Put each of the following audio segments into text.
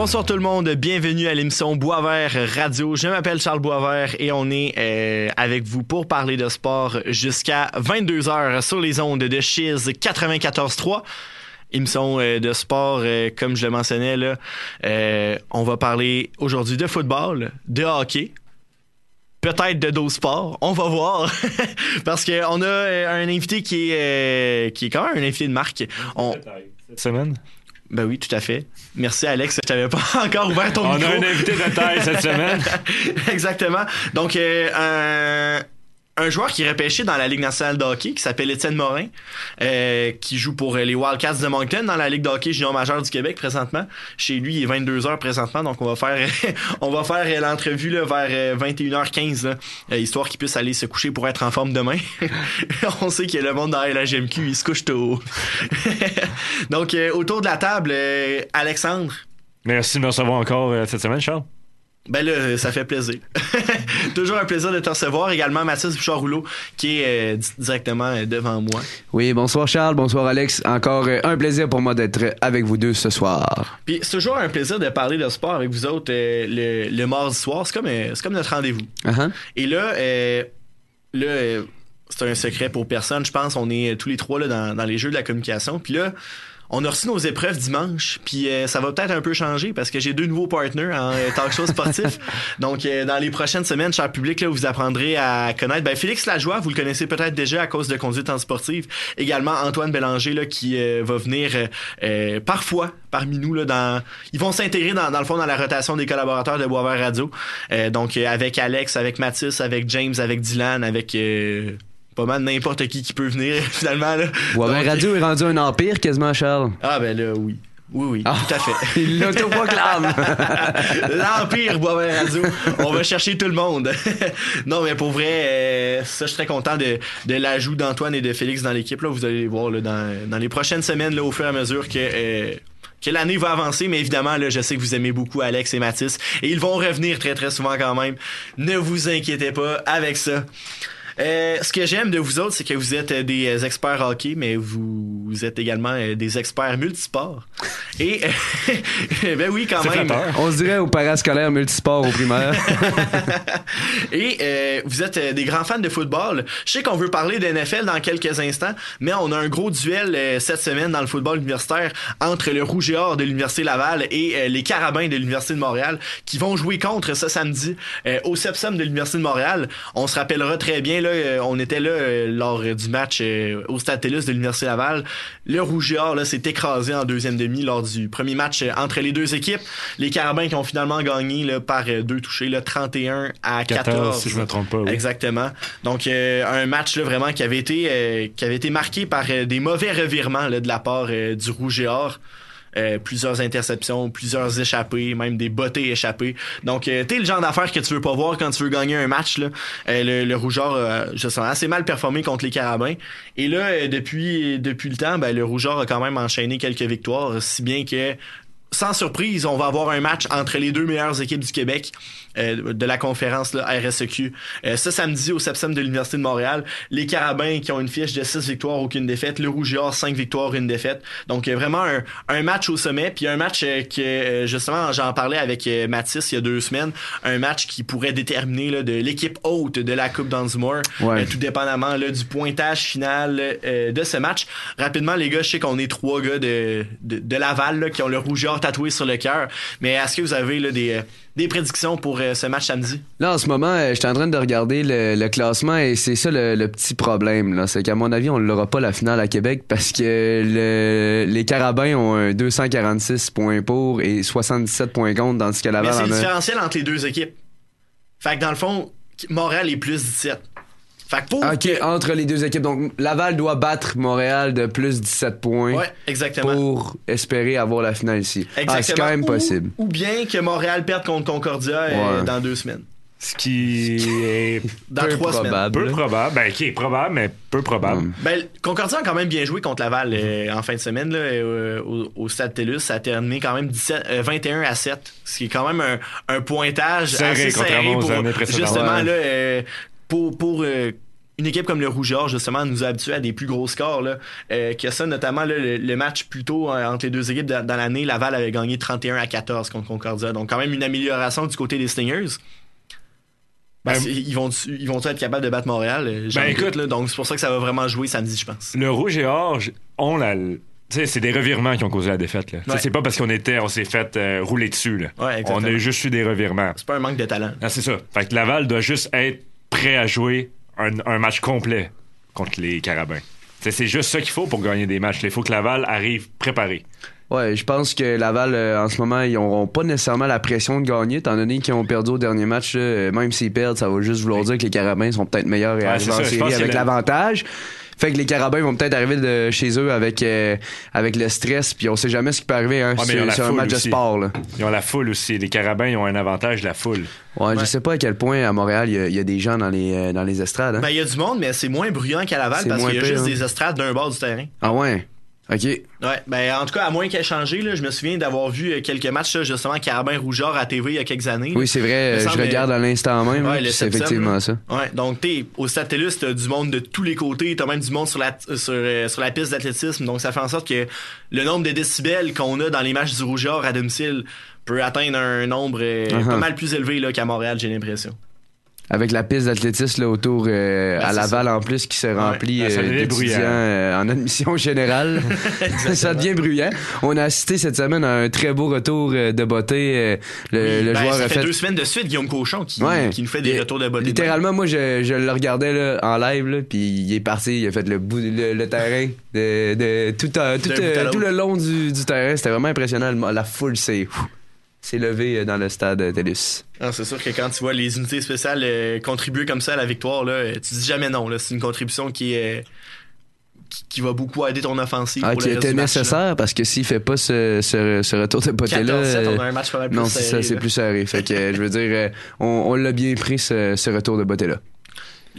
Bonsoir tout le monde, bienvenue à l'émission Boisvert Radio. Je m'appelle Charles Boisvert et on est euh, avec vous pour parler de sport jusqu'à 22h sur les ondes de Chiz 94.3 émission euh, de sport, euh, comme je le mentionnais, on va parler aujourd'hui de football, de hockey, peut-être de dos sport, on va voir, parce qu'on a un invité qui est, qui est quand même un invité de marque. Cette semaine? Ben oui, tout à fait. Merci Alex, je t'avais pas encore ouvert ton On micro. a un invité de taille cette semaine. Exactement. Donc, euh, un, joueur qui est repêché dans la Ligue nationale de hockey, qui s'appelle Étienne Morin, euh, qui joue pour euh, les Wildcats de Moncton dans la Ligue de hockey junior majeur du Québec présentement. Chez lui, il est 22 heures présentement, donc on va faire on va faire euh, l'entrevue vers euh, 21h15, là, euh, histoire qu'il puisse aller se coucher pour être en forme demain. on sait que le monde dans la GMQ, il se couche tôt. donc, autour de la table, Alexandre, Merci de me recevoir encore cette semaine, Charles. Ben là, ça fait plaisir. Toujours un plaisir de te recevoir. Également Mathis Bouchard-Rouleau, qui est euh, di- directement euh, devant moi. Oui, bonsoir Charles, bonsoir Alex. Encore euh, un plaisir pour moi d'être avec vous deux ce soir. Puis c'est toujours un plaisir de parler de sport avec vous autres euh, le, le mardi soir. C'est comme, c'est comme notre rendez-vous. Uh-huh. Et là, là c'est un secret pour personne. Je pense on est tous les trois là, dans, dans les jeux de la communication. Puis là, on a reçu nos épreuves dimanche, puis euh, ça va peut-être un peu changer parce que j'ai deux nouveaux partenaires en euh, talk show sportif. Donc, euh, dans les prochaines semaines, cher public, là, vous apprendrez à connaître ben, Félix Lajoie, vous le connaissez peut-être déjà à cause de conduite en sportive. Également Antoine Bélanger là, qui euh, va venir parfois parmi nous là, dans ils vont s'intégrer dans, dans le fond dans la rotation des collaborateurs de Boisvert Radio. Euh, donc euh, avec Alex, avec Mathis, avec James, avec Dylan, avec euh, pas mal n'importe qui qui peut venir finalement là. Donc, Radio est rendu un empire quasiment, Charles. Ah ben là oui. Oui, oui, Ah. tout à fait. Il l'autoproclame. L'Empire Boisvert Radio. On va chercher tout le monde. non, mais pour vrai, euh, ça, je suis très content de, de l'ajout d'Antoine et de Félix dans l'équipe. Là, vous allez les voir là, dans, dans les prochaines semaines, là, au fur et à mesure que. euh, que l'année va avancer, mais évidemment, là, je sais que vous aimez beaucoup Alex et Mathis, et ils vont revenir très très souvent quand même. Ne vous inquiétez pas avec ça. Euh, ce que j'aime de vous autres, c'est que vous êtes euh, des euh, experts hockey, mais vous, vous êtes également euh, des experts multisports. Et ben oui, quand même. flatteur. On se dirait au parascolaire multisport au primaire. Et euh, vous êtes euh, des grands fans de football. Je sais qu'on veut parler de NFL dans quelques instants, mais on a un gros duel euh, cette semaine dans le football universitaire entre le Rouge et Or de l'Université Laval et euh, les Carabins de l'Université de Montréal qui vont jouer contre ce samedi euh, au Sepsum de l'Université de Montréal. On se rappellera très bien, là, euh, on était là euh, lors du match euh, au Stade TELUS de l'Université Laval. Le Rouge et Or là, s'est écrasé en deuxième demi lors du premier match entre les deux équipes. Les Carabins qui ont finalement gagné là, par deux touchés, là, 31 à 14. 14, si je me trompe pas. oui. Exactement. Donc euh, un match là, vraiment qui avait été euh, qui avait été marqué par euh, des mauvais revirements là, de la part du Rouge et Or. Euh, plusieurs interceptions, plusieurs échappées, même des bottées échappées. Donc, euh, t'es le genre d'affaires que tu veux pas voir quand tu veux gagner un match. Euh, le, le Rougeur, euh, je sens assez mal performé contre les Carabins. Et là, depuis depuis le temps, ben, le Rougeur a quand même enchaîné quelques victoires, si bien que sans surprise, on va avoir un match entre les deux meilleures équipes du Québec euh, de la conférence là, RSEQ. Euh, ce samedi au Sepsum de l'Université de Montréal, les Carabins qui ont une fiche de 6 victoires, aucune défaite. Le Rouge et Or, 5 victoires, une défaite. Donc euh, vraiment un, un match au sommet. Puis un match euh, que euh, justement j'en parlais avec Mathis il y a deux semaines. Un match qui pourrait déterminer là, de l'équipe haute de la Coupe d'Anzumore. Ouais. Tout dépendamment là, du pointage final euh, de ce match. Rapidement, les gars, je sais qu'on est trois gars de, de, de Laval là, qui ont le Rouge tatoué sur le cœur. Mais est-ce que vous avez là, des, euh, des prédictions pour euh, ce match samedi? Là, en ce moment, euh, je suis en train de regarder le, le classement et c'est ça le, le petit problème. là. C'est qu'à mon avis, on l'aura pas la finale à Québec parce que le- les Carabins ont un 246 points pour et 77 points contre, tandis que Mais Laval c'est en le a... différentiel entre les deux équipes. Fait que dans le fond, Montréal est plus 17. Fait que pour. OK, entre les deux équipes. Donc, Laval doit battre Montréal de plus 17 points Ouais, exactement. pour espérer avoir la finale ici. Ah, c'est Exactement. quand même Ou- possible. Ou, bien que Montréal perde contre Concordia euh, Ouais. dans deux semaines. Ce qui est Dans Peu trois semaines. probable. peu là. probable. Ben, qui est probable, mais peu probable. Mm. Ben, Concordia a quand même bien joué contre Laval euh, en fin de semaine là, euh, au, au Stade TELUS. Ça a terminé quand même 17, euh, 21 à 7, ce qui est quand même un, un pointage Serré, assez serré pour justement Ouais. là, euh, pour, pour euh, une équipe comme le Rouge-Or, justement, nous a habitués à des plus gros scores. Là, euh, que ça, notamment le, match plus tôt euh, entre les deux équipes dans, l'année, Laval avait gagné 31 à 14 contre Concordia. Donc, quand même, une amélioration du côté des Stingers. Ben, ils vont ils vont être capables de battre Montréal? Ben, écoute là, donc c'est pour ça que ça va vraiment jouer samedi je pense le rouge et or on la c'est des revirements qui ont causé la défaite. Là. C'est pas parce qu'on était, on s'est fait euh, rouler dessus. Là. on a juste eu des revirements. C'est pas un manque de talent. Ah, c'est ça. Fait que Laval doit juste être prêt à jouer un, match complet contre les Carabins. C'est juste ça qu'il faut pour gagner des matchs. Il faut que Laval arrive préparé. Ouais, je pense que Laval, euh, en ce moment, ils n'auront pas nécessairement la pression de gagner, étant donné qu'ils ont perdu au dernier match. même s'ils perdent, ça va juste vouloir dire que les Carabins sont peut-être meilleurs et arrivent en série avec l'avantage. Fait que les carabins vont peut-être arriver de chez eux avec, euh, avec le stress, puis on sait jamais ce qui peut arriver hein, sur, un match de sport. Là. Ils ont la foule aussi. Les carabins, ils ont un avantage, la foule. Ouais, je sais pas à quel point à Montréal, il y, a des gens dans les, euh, dans les estrades. Hein. Ben, il y a du monde, mais c'est moins bruyant qu'à Laval parce qu'il y a juste hein. des estrades d'un bord du terrain. Ah ouais? OK. Ouais, ben en tout cas, à moins qu'elle ait changé, là, je me souviens d'avoir vu euh, quelques matchs, là, justement, Carabin Rougeur à TV il y a quelques années. Oui, c'est vrai, je regarde à l'instant même. Ouais, c'est effectivement ça. Ouais, donc t'es au Stade TELUS, t'as du monde de tous les côtés, t'as même du monde sur la, sur, euh, sur la piste d'athlétisme, donc ça fait en sorte que le nombre de décibels qu'on a dans les matchs du Rougeur à domicile peut atteindre un nombre euh, uh-huh. pas mal plus élevé là, qu'à Montréal, j'ai l'impression avec la piste d'athlétisme autour euh, à Laval en plus qui se remplit ouais, euh, d'étudiants euh, en admission générale. ça devient bruyant. On a assisté cette semaine à un très beau retour de beauté. le, le ben, joueur ça a fait, deux semaines de suite Guillaume Cochon qui, qui nous fait des retours de beauté. Littéralement, moi je, je le regardais là, en live là, puis il est parti, il a fait le bout le, terrain de, de tout, tout, tout le long du, du terrain. C'était vraiment impressionnant. La foule c'est s'est levé euh, dans le stade TELUS. Ah, c'est sûr que quand tu vois les unités spéciales euh, contribuer comme ça à la victoire, là, euh, tu dis jamais non. C'est une contribution qui est qui, va beaucoup aider ton offensive. Ah, qui était nécessaire parce que s'il fait pas ce, ce, retour de poté là. on a un match plus non, c'est ça, c'est plus serré. fait que je veux dire, on, on l'a bien pris ce, ce retour de beauté là.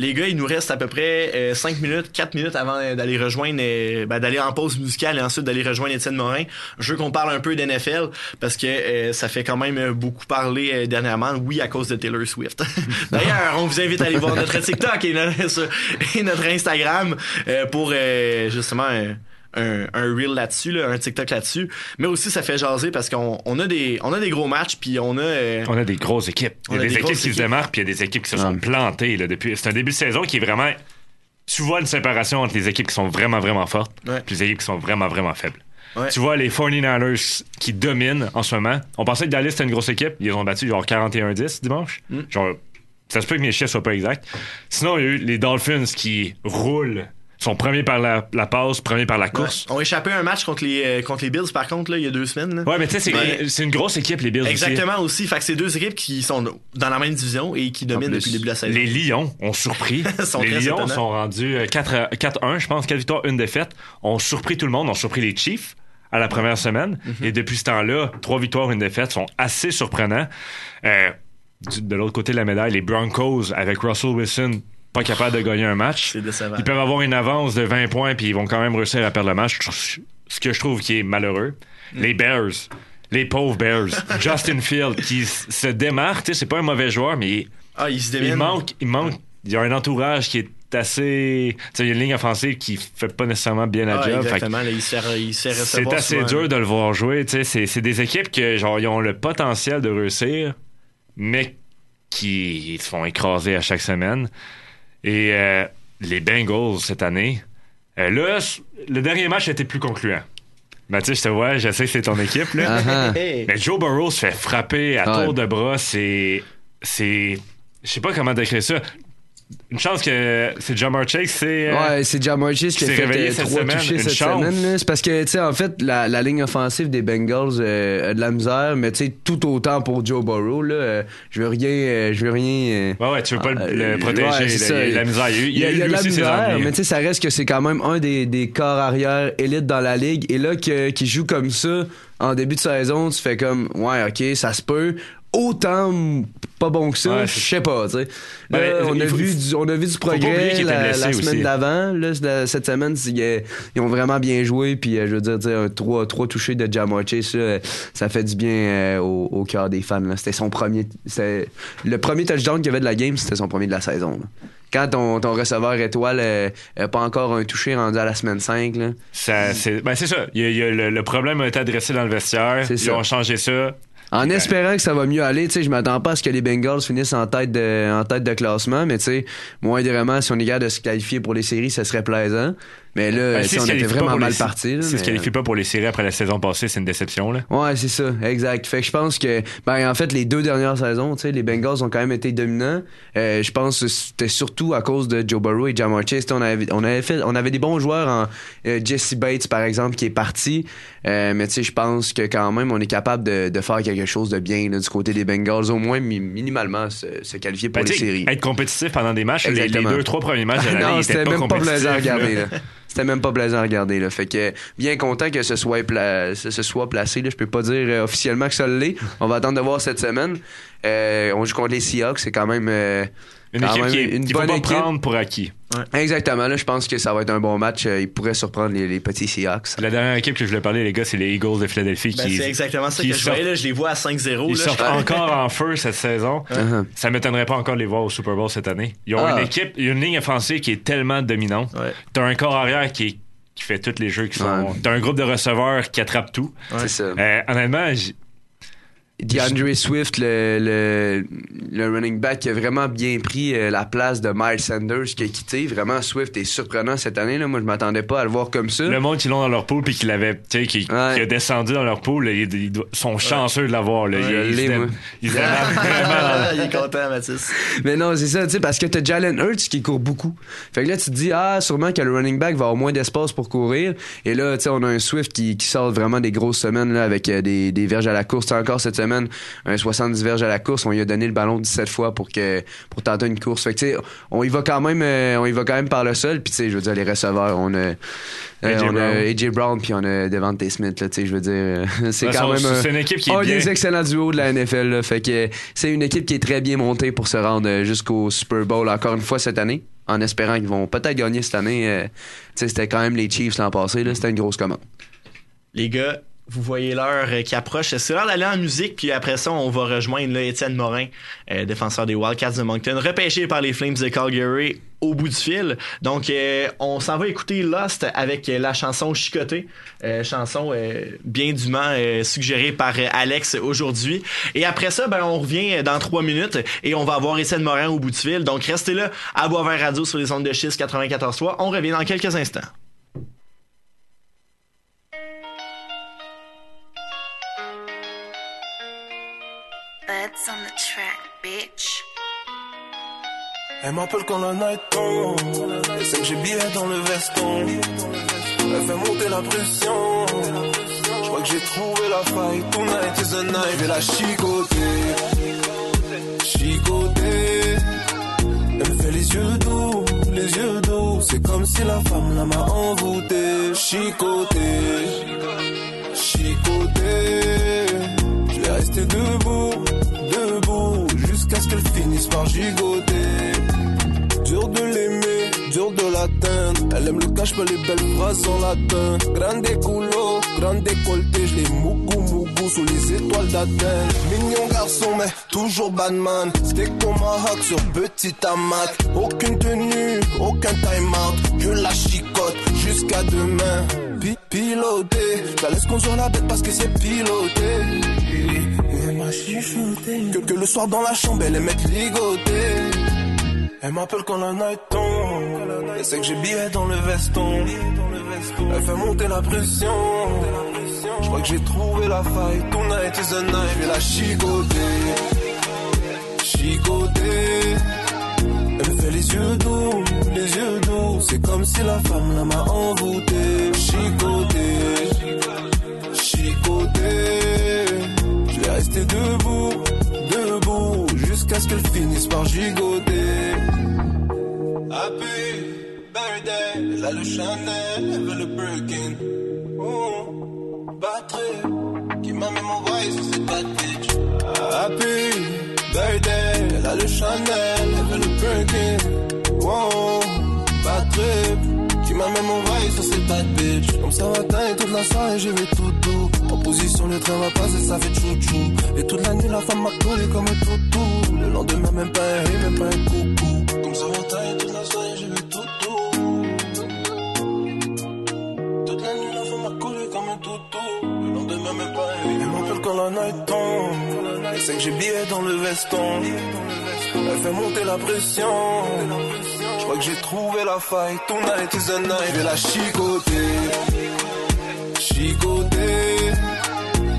Les gars, il nous reste à peu près 5 euh, minutes, 4 minutes avant d'aller rejoindre, euh, ben, d'aller en pause musicale et ensuite d'aller rejoindre Étienne Morin. Je veux qu'on parle un peu d'NFL parce que euh, ça fait quand même beaucoup parler dernièrement. Oui, à cause de Taylor Swift. D'ailleurs, on vous invite à aller voir notre TikTok et notre, Instagram pour justement un, un reel là-dessus, un TikTok là-dessus. Mais aussi, ça fait jaser parce qu'on on a, des, on a des gros matchs, puis on a... Euh, on a des grosses équipes. Il y a des, équipes qui se démarquent, puis il y a des équipes qui se sont plantées. Là, depuis... C'est un début de saison qui est vraiment... Tu vois une séparation entre les équipes qui sont vraiment, vraiment fortes, puis les équipes qui sont vraiment, vraiment faibles. Tu vois les 49ers qui dominent en ce moment. On pensait que Dallas c'était une grosse équipe. Ils ont battu genre 41-10 dimanche. Mm. Genre, ça se peut que mes chiffres soient pas exacts. Sinon, il y a eu les Dolphins qui roulent sont premiers par la, passe, premiers par la course. On a échappé un match contre les, euh, contre les Bills, par contre, là, il y a deux semaines. Là. Ouais, mais tu sais, c'est une grosse équipe, les Bills. Exactement aussi. Fait que c'est deux équipes qui sont dans la même division et qui dominent depuis le début de la saison. Les Lions ont surpris. les Lions sont rendus 4-1, euh, je pense, 4 victoires, une défaite. Ont surpris tout le monde, ont surpris les Chiefs à la première semaine. Mm-hmm. Et depuis ce temps-là, trois victoires, une défaite sont assez surprenants. Euh, de l'autre côté de la médaille, les Broncos avec Russell Wilson pas capable de gagner un match. Ils peuvent avoir une avance de 20 points puis ils vont quand même réussir à perdre le match. Ce que je trouve qui est malheureux. Mm. Les Bears. Les pauvres Bears. Justin Field qui se démarque. C'est pas un mauvais joueur, mais ah, il, il manque. Il manque. Il y a un entourage qui est assez. il y a une ligne offensive qui fait pas nécessairement bien la ah, job. Exactement, il C'est assez dur de le voir jouer. C'est des équipes que genre ils ont le potentiel de réussir, mais qui se font écraser à chaque semaine. Et euh, les Bengals cette année, euh, là, le dernier match a été plus concluant. Mathieu, je te vois, je sais que c'est ton équipe. Là. Uh-huh. Mais Joe Burrow se fait frapper à tour de bras. C'est. C'est. Je sais pas comment décrire ça. Une chance que c'est Jamar Chase, c'est. Euh, ouais, c'est Jamar Chase qui a fait euh, cette trois semaine, touchés cette semaine. C'est parce que, tu sais, en fait, la, la, ligne offensive des Bengals euh, a de la misère, mais tu sais, tout autant pour Joe Burrow, là. je veux rien. je veux rien. ouais, ouais, tu veux pas le, protéger. Ouais, la, la, misère. Il y a, il y a, il y a, de la misère, mais tu sais, ça reste que c'est quand même un des, des corps arrière élites dans la ligue. Et là, qui joue comme ça en début de saison, tu fais comme, ouais, ok, ça se peut autant pas bon que ça, je sais pas, tu sais. Ben, on, a vu du, on a vu du progrès la, semaine d'avant. Cette semaine, ils, ont vraiment bien joué. Puis, euh, je veux dire, trois, trois touchés de Jamar Chase, ça fait du bien euh, au, cœur des fans. C'était son premier. Le premier touchdown qu'il avait de la game, c'était son premier de la saison. quand ton, ton receveur étoile n'a pas encore un touché rendu à la semaine 5. Là. Ça, c'est, ben c'est ça. Il y a, le, problème a été adressé dans le vestiaire. Ils ont changé ça. En espérant que ça va mieux aller, tu sais, je m'attends pas à ce que les Bengals finissent en tête de, en tête de classement, mais tu sais, si on est capable de se qualifier pour les séries, ça serait plaisant. Mais là, ben, si on était vraiment mal parti. Si mais... se qualifie pas pour les séries après la saison passée, c'est une déception. Là. Ouais, c'est ça, exact. Fait que je pense que, ben, en fait, les deux dernières saisons, tu sais, les Bengals ont quand même été dominants. Euh, je pense que c'était surtout à cause de Joe Burrow et Jamar Chase. On avait, on avait fait, on avait des bons joueurs en euh, Jesse Bates, par exemple, qui est parti. Euh, mais tu sais, je pense que quand même, on est capable de, de faire quelque chose de bien là, du côté des Bengals, au moins minimalement se, qualifier pour ben, les séries. Être compétitif pendant des matchs, les, deux, trois premiers matchs de l'année, c'était même pas plaisant à regarder. Là. C'était même pas plaisant à regarder. Là. Fait que bien content que ce soit, ce soit placé. Là. Je peux pas dire euh, officiellement que ça l'est. On va attendre de voir cette semaine. Euh, on joue contre les Seahawks. C'est quand même euh, une équipe qui est, une bonne prendre pour acquis. Exactement. Là, je pense que ça va être un bon match. Il pourrait surprendre les, petits Seahawks. La dernière équipe que je voulais parler, les gars, c'est les Eagles de Philadelphie. Ben, c'est exactement ça que je voyais. Là, je les vois à 5-0. Ils sortent encore en feu cette saison. Uh-huh. Ça m'étonnerait pas encore de les voir au Super Bowl cette année. Ils ont ah. une équipe, une ligne offensive qui est tellement dominante. T'as un corps arrière qui est qui fait tous les jeux qui sont. T'as un groupe de receveurs qui attrape tout. C'est ça. Euh, honnêtement, DeAndre Swift, le, le, le, running back, qui a vraiment bien pris euh, la place de Miles Sanders qui a quitté. Vraiment, Swift est surprenant cette année. Là. Moi, je m'attendais pas à le voir comme ça. Le monde qui l'ont dans leur pool puis qui l'avait, tu sais, qui, a descendu dans leur pool, ils, sont chanceux de l'avoir. Ils, ils vraiment. il est content, Mathis. Mais non, c'est ça, tu sais, parce que t'as Jalen Hurts qui court beaucoup. Fait que là, tu te dis, ah, sûrement que le running back va avoir moins d'espace pour courir. Et là, tu sais, on a un Swift qui, qui sort vraiment des grosses semaines là, avec euh, des, des verges à la course. encore cette semaine, un 70 verges à la course, on lui a donné le ballon 17 fois pour que pour tenter une course. Fait que, on y va quand même euh, on y va quand même par le sol puis tu sais je veux dire les receveurs, on a euh, on a AJ Brown puis on a Devante Smith là, tu sais je veux dire c'est quand même une équipe qui est un des excellents duos de la NFL là, fait que c'est une équipe qui est très bien montée pour se rendre euh, jusqu'au Super Bowl encore une fois cette année en espérant qu'ils vont peut-être gagner cette année. tu sais c'était quand même les Chiefs l'an passé là, c'était une grosse commande. Les gars, vous voyez l'heure euh, qui approche. C'est l'heure d'aller en musique, puis après ça, on va rejoindre là, Étienne Morin, euh, défenseur des Wildcats de Moncton, repêché par les Flames de Calgary au bout du fil. Donc, euh, on s'en va écouter Lost avec la chanson Chicoté, chanson bien dûment suggérée par Alex aujourd'hui. Et après ça, ben, on revient dans trois minutes et on va avoir Étienne Morin au bout du fil. Donc, restez là à Boisvert Radio sur les ondes de schiste 94.3. On revient dans quelques instants. Elle m'appelle quand la night tombe. Elle sait que j'ai billet dans le veston. Elle fait monter la pression. Je crois que j'ai trouvé la faille. Tonight is the night. Je vais la chicoter. Chicoter. Elle me fait les yeux doux, les yeux doux. C'est comme si la femme la m'a envoûté. Chicoter. Chicoter. Je vais rester debout jusqu'à ce qu'elle finisse par gigoter. Dur de l'aimer, dur de l'atteindre. Elle aime le cache pas les belles phrases en latin. Grande culo, grande décolleté, je les mougou mougou sous les étoiles d'Athènes. Mignon garçon, mais toujours badman. Steak tomahawk sur petit hamac. Aucune tenue, aucun time out. Que la chicote jusqu'à demain. piloté, je la laisse conduire la bête parce que c'est piloté. Que, que le soir dans la chambre, elle aime être ligotée. Elle m'appelle quand la night tombe. Elle sait que j'ai billet dans le veston. Elle fait monter la pression. Je crois que j'ai trouvé la faille. Tonight is the night. Je vais la chicoter. Chicoter. Elle me fait les yeux doux, les yeux doux. C'est comme si la femme la m'a envoûté. Chicoter. Chicoter rester debout, debout, jusqu'à ce qu'elle finisse par gigoter. Happy birthday, elle a le Chanel, elle veut le Birkin. Oh, batterie, qui m'a même envoyé sur cette bad bitch. Happy birthday, elle a le Chanel, elle veut le Birkin. Oh, batterie sur Comme ça matin et toute la soirée je vais tout doux. En position le train va passer ça fait chou-chou Et toute la nuit la femme m'a collé comme un toutou. Le lendemain même pas un même pas un coucou. Comme ça matin et toute la soirée je vais tout doux. Toute la nuit la femme m'a collé comme un toutou. Le lendemain même pas un Elle m'appelle quand la night tombe. Elle sait que j'ai billet dans le veston. Elle fait monter la pression crois que j'ai trouvé la faille. Tonight is the night. Je vais la chicoter. Chicoter.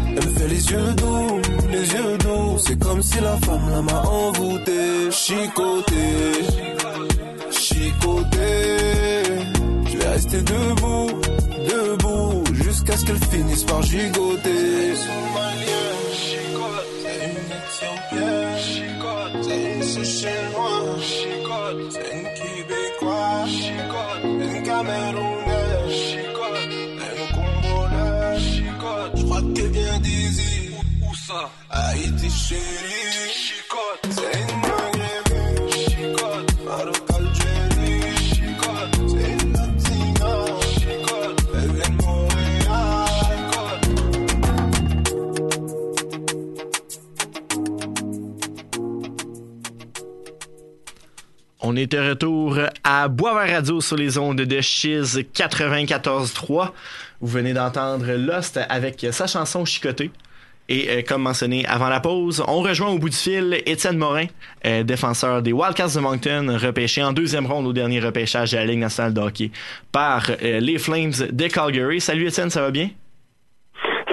Elle me fait les yeux doux, les yeux doux. C'est comme si la femme là m'a envoûté. Chicoter. Chicoter. Je vais rester debout, debout. Jusqu'à ce qu'elle finisse par gigoter. Haïti chérie, chicote, On est de retour à Boisvert Radio sur les ondes de Chiz 94.3. Vous venez d'entendre Lost avec sa chanson Chicoté. Et euh, comme mentionné avant la pause, on rejoint au bout du fil Étienne Morin, euh, défenseur des Wildcats de Moncton, repêché en deuxième ronde au dernier repêchage de la Ligue nationale de hockey par euh, les Flames de Calgary. Salut Étienne, ça va bien?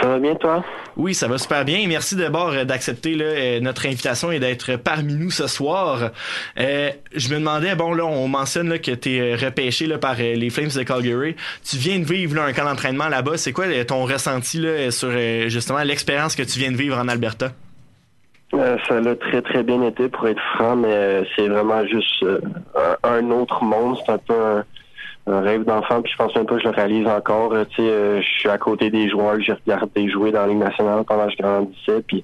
Ça va bien, toi? Oui, ça va super bien. Merci d'abord euh, d'accepter euh, notre invitation et d'être parmi nous ce soir. Euh, je me demandais, bon là, on mentionne là, que tu es repêché là, par les Flames de Calgary. Tu viens de vivre là, un camp d'entraînement là-bas. C'est quoi ton ressenti là, sur justement l'expérience que tu viens de vivre en Alberta? ça a très très bien été pour être franc, mais c'est vraiment juste un, autre monde. C'est un peu un rêve d'enfant, puis je pense même pas que je le réalise encore. Tu sais, euh, je suis à côté des joueurs j'ai regardé jouer dans la Ligue nationale pendant que je grandissais, puis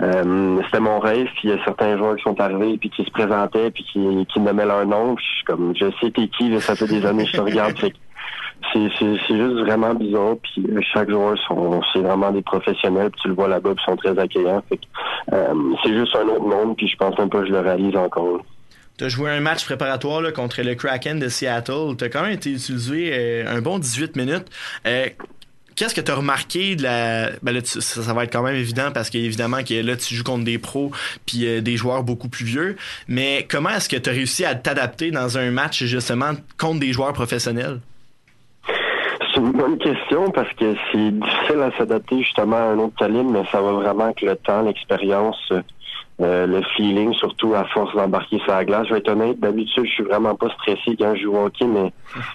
euh, c'était mon rêve. Puis il y a certains joueurs qui sont arrivés, puis qui se présentaient, puis qui, qui nommaient leur nom. Puis je suis comme, je sais t'es qui, ça fait des années que je te regarde. c'est c'est juste vraiment bizarre. Puis euh, chaque joueur c'est vraiment des professionnels. Puis tu le vois là-bas, puis ils sont très accueillants. Fait c'est juste un autre monde. Puis je pense même pas que je le réalise encore. Tu as joué un match préparatoire contre le Kraken de Seattle. Tu as quand même été utilisé euh, un bon 18 minutes. Euh, qu'est-ce que tu as remarqué de la. Ben ça, va être quand même évident parce qu'évidemment que là, tu joues contre des pros puis euh, des joueurs beaucoup plus vieux. Mais comment est-ce que tu as réussi à t'adapter dans un match justement contre des joueurs professionnels? C'est une bonne question parce que c'est difficile à s'adapter justement à un autre calibre, mais ça va vraiment avec le temps, l'expérience. Euh, le feeling, surtout à force d'embarquer sur la glace. Je vais être honnête, d'habitude, je suis vraiment pas stressé quand je joue au hockey, mais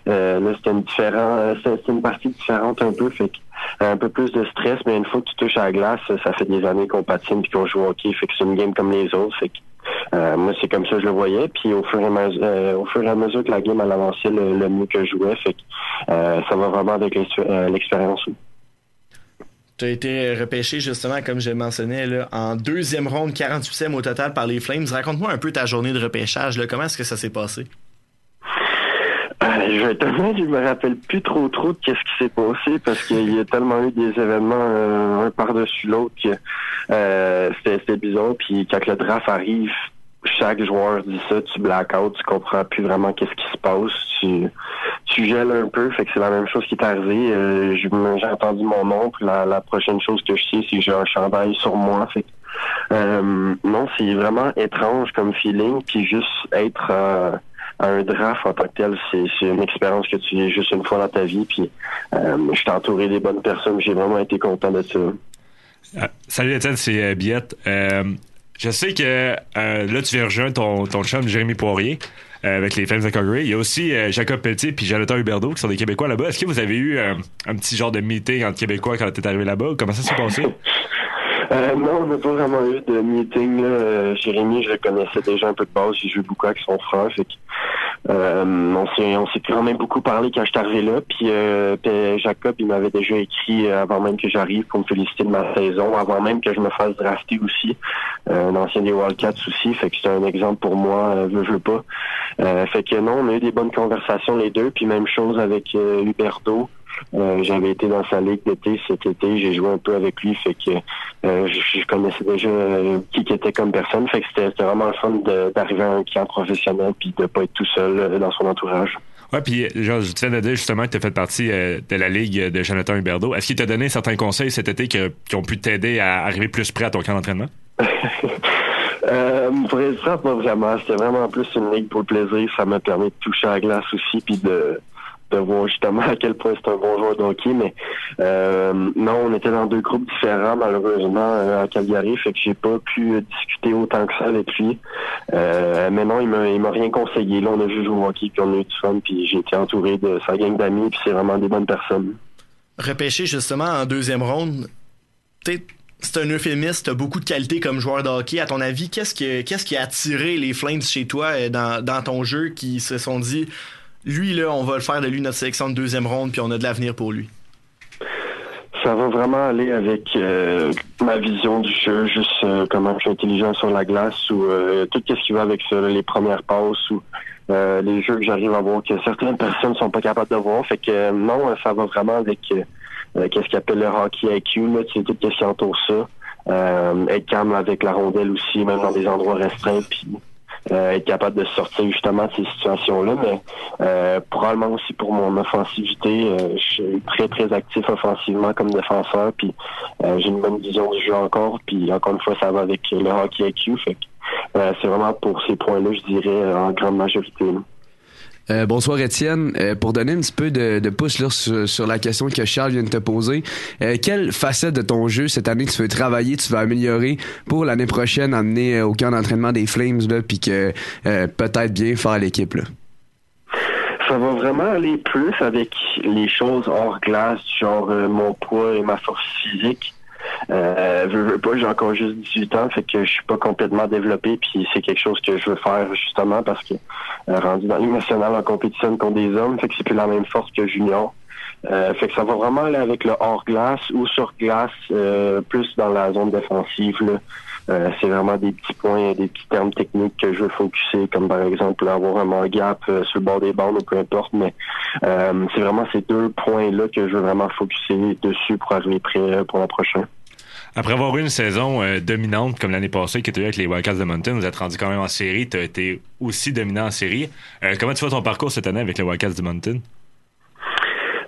euh, là, c'était une différent, euh, c'est une partie différente un peu, fait un peu plus de stress, mais une fois que tu touches à la glace, ça fait des années qu'on patine puis qu'on joue au hockey, fait que c'est une game comme les autres, fait que moi, c'est comme ça que je le voyais. Puis au fur et à mesure, au fur et à mesure que la game elle avançait, le, le mieux que je jouais, fait que ça va vraiment avec l'expérience. Tu as été repêché, justement, comme je mentionnais, là, en deuxième ronde, 48e au total par les Flames. Raconte-moi un peu ta journée de repêchage. Là. Comment est-ce que ça s'est passé? Euh, je vais être je me rappelle plus trop trop de qu'est-ce qui s'est passé parce qu'il y a tellement eu des événements euh, un par-dessus l'autre que euh, c'était bizarre. Puis quand le draft arrive, chaque joueur dit ça, tu blackout, tu comprends plus vraiment qu'est-ce qui se passe, tu, tu gèles un peu, fait que c'est la même chose qui est arrivé. Euh, j'ai entendu mon nom, puis la, prochaine chose que je sais, c'est que j'ai un chandail sur moi, fait euh, non, c'est vraiment étrange comme feeling, puis juste être euh, un draft en tant que tel, c'est une expérience que tu vis juste une fois dans ta vie, puis euh, je suis entouré des bonnes personnes, j'ai vraiment été content de ça. salut Étienne, c'est Biette. Je sais que euh, là, tu viens rejoindre ton, ton chum Jérémy Poirier euh, avec les Flames de Calgary. Il y a aussi euh, Jacob Pelletier puis Jonathan Huberdeau qui sont des Québécois là-bas. Est-ce que vous avez eu un petit genre de meeting entre Québécois quand tu es arrivé là-bas? Comment ça s'est passé? Non, on n'a pas vraiment eu de meeting. Là. Jérémy, je le connaissais déjà un peu de base. J'ai joué beaucoup avec son frère. Fait Euh, on s'est on s'est quand même beaucoup parlé quand je suis arrivé là. Puis, euh, Jacob, il m'avait déjà écrit avant même que j'arrive pour me féliciter de ma saison, avant même que je me fasse drafter aussi. un ancien des Wildcats aussi. Fait que c'est un exemple pour moi, veux, veux pas. fait que non, on a eu des bonnes conversations les deux. Puis même chose avec Huberto. Euh, j'avais été dans sa ligue d'été cet été, j'ai joué un peu avec lui, fait que euh, je, connaissais déjà euh, qui était comme personne, fait que c'était vraiment le fun d'arriver à un client professionnel puis de pas être tout seul dans son entourage. Ouais, puis genre, tu viens de dire justement que tu as fait partie de la ligue de Jonathan Huberdo. Est-ce qu'il t'a donné certains conseils cet été qui, ont pu t'aider à arriver plus près à ton camp d'entraînement? Euh, pour ça, pas vraiment. C'était vraiment plus une ligue pour le plaisir. Ça m'a permis de toucher à la glace aussi, puis de, de voir justement à quel point c'est un bon joueur de hockey. Mais euh, non, on était dans deux groupes différents, malheureusement, euh, à Calgary, fait que j'ai pas pu discuter autant que ça avec lui. Euh, mais non, il m'a, m'a rien conseillé. Là, on a juste joué au hockey, puis on a eu du fun, puis j'ai été entouré de sa gang d'amis, puis c'est vraiment des bonnes personnes. Repêché justement en deuxième ronde, c'est un euphémisme, t'as beaucoup de qualité comme joueur de hockey. À ton avis, qu'est-ce qui, a attiré les Flames chez toi dans ton jeu qui se sont dit lui, là, on va le faire de lui notre sélection de deuxième ronde, puis on a de l'avenir pour lui? Ça va vraiment aller avec euh, ma vision du jeu, juste euh, comment je suis intelligent sur la glace ou euh, tout ce qui va avec ça, les premières passes ou les jeux que j'arrive à voir que certaines personnes sont pas capables de voir. Fait que non, ça va vraiment avec qu'est-ce qu'on appelle le hockey IQ, là, tout ce qui entoure ça. être calme avec la rondelle aussi, même dans des endroits restreints, puis euh, être capable de sortir justement de ces situations-là. Mais euh, probablement aussi pour mon offensivité, euh, je suis très très actif offensivement comme défenseur. Puis j'ai une bonne vision du jeu encore. Puis encore une fois, ça va avec le hockey IQ. Fait c'est vraiment pour ces points-là, je dirais, en grande majorité. Euh, bonsoir Étienne. Euh, pour donner un petit peu de, de pouce là, sur, la question que Charles vient de te poser, euh, quelle facette de ton jeu cette année tu veux travailler, tu veux améliorer pour l'année prochaine amener au camp d'entraînement des Flames puis que peut-être bien faire l'équipe là? Ça va vraiment aller plus avec les choses hors glace, genre mon poids et ma force physique. Euh, veux, veux pas, j'ai encore juste 18 ans, fait que je suis pas complètement développé, puis c'est quelque chose que je veux faire justement parce que euh, rendu dans nationale en compétition contre des hommes, fait que c'est plus la même force que junior. Euh, fait que ça va vraiment aller avec le hors glace ou sur glace, euh, plus dans la zone défensive. Euh, c'est vraiment des petits points, des petits termes techniques que je veux focuser, comme par exemple avoir un gap sur le bord des bandes ou peu importe, mais c'est vraiment ces deux points-là que je veux vraiment focuser dessus pour arriver prêt pour la prochaine. Après avoir eu une saison euh, dominante comme l'année passée as eu avec les Wildcats de Mountain, vous êtes rendu quand même en série, tu as été aussi dominant en série. Euh, comment tu vois ton parcours cette année avec les Wildcats de Mountain?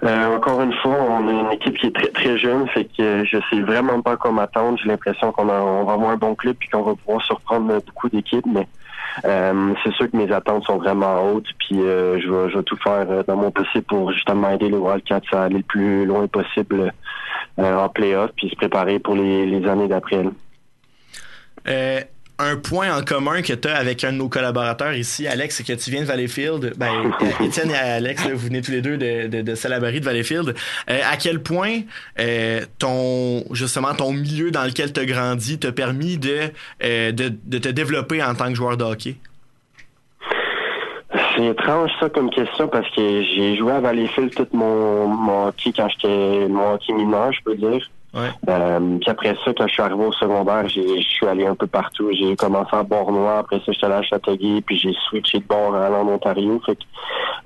Euh, encore une fois, on a une équipe qui est très très jeune, fait que je sais vraiment pas comment m'attendre. J'ai l'impression qu'on va avoir un bon club et qu'on va pouvoir surprendre beaucoup d'équipes, mais c'est sûr que mes attentes sont vraiment hautes, puis je, vais, je vais tout faire dans mon possible pour justement aider les Wildcats à aller le plus loin possible euh, en playoff puis se préparer pour les, années d'après. Euh, un point en commun que tu as avec un de nos collaborateurs ici, Alex, c'est que tu viens de Valleyfield. Ben, Étienne et Alex, vous venez tous les deux de, de, de Salaberry de Valleyfield. Euh, à quel point ton justement ton milieu dans lequel tu as grandi t'a permis de, de, de, te développer en tant que joueur de hockey? C'est étrange ça comme question parce que j'ai joué à Valleyfield tout mon, mon hockey quand j'étais mon hockey mineur, je peux dire. Euh, puis après ça, quand je suis arrivé au secondaire, je suis allé un peu partout. J'ai commencé à Bournois, après ça, j'étais allé à Châteauguay, puis j'ai switché de bord à en Ontario. Fait que,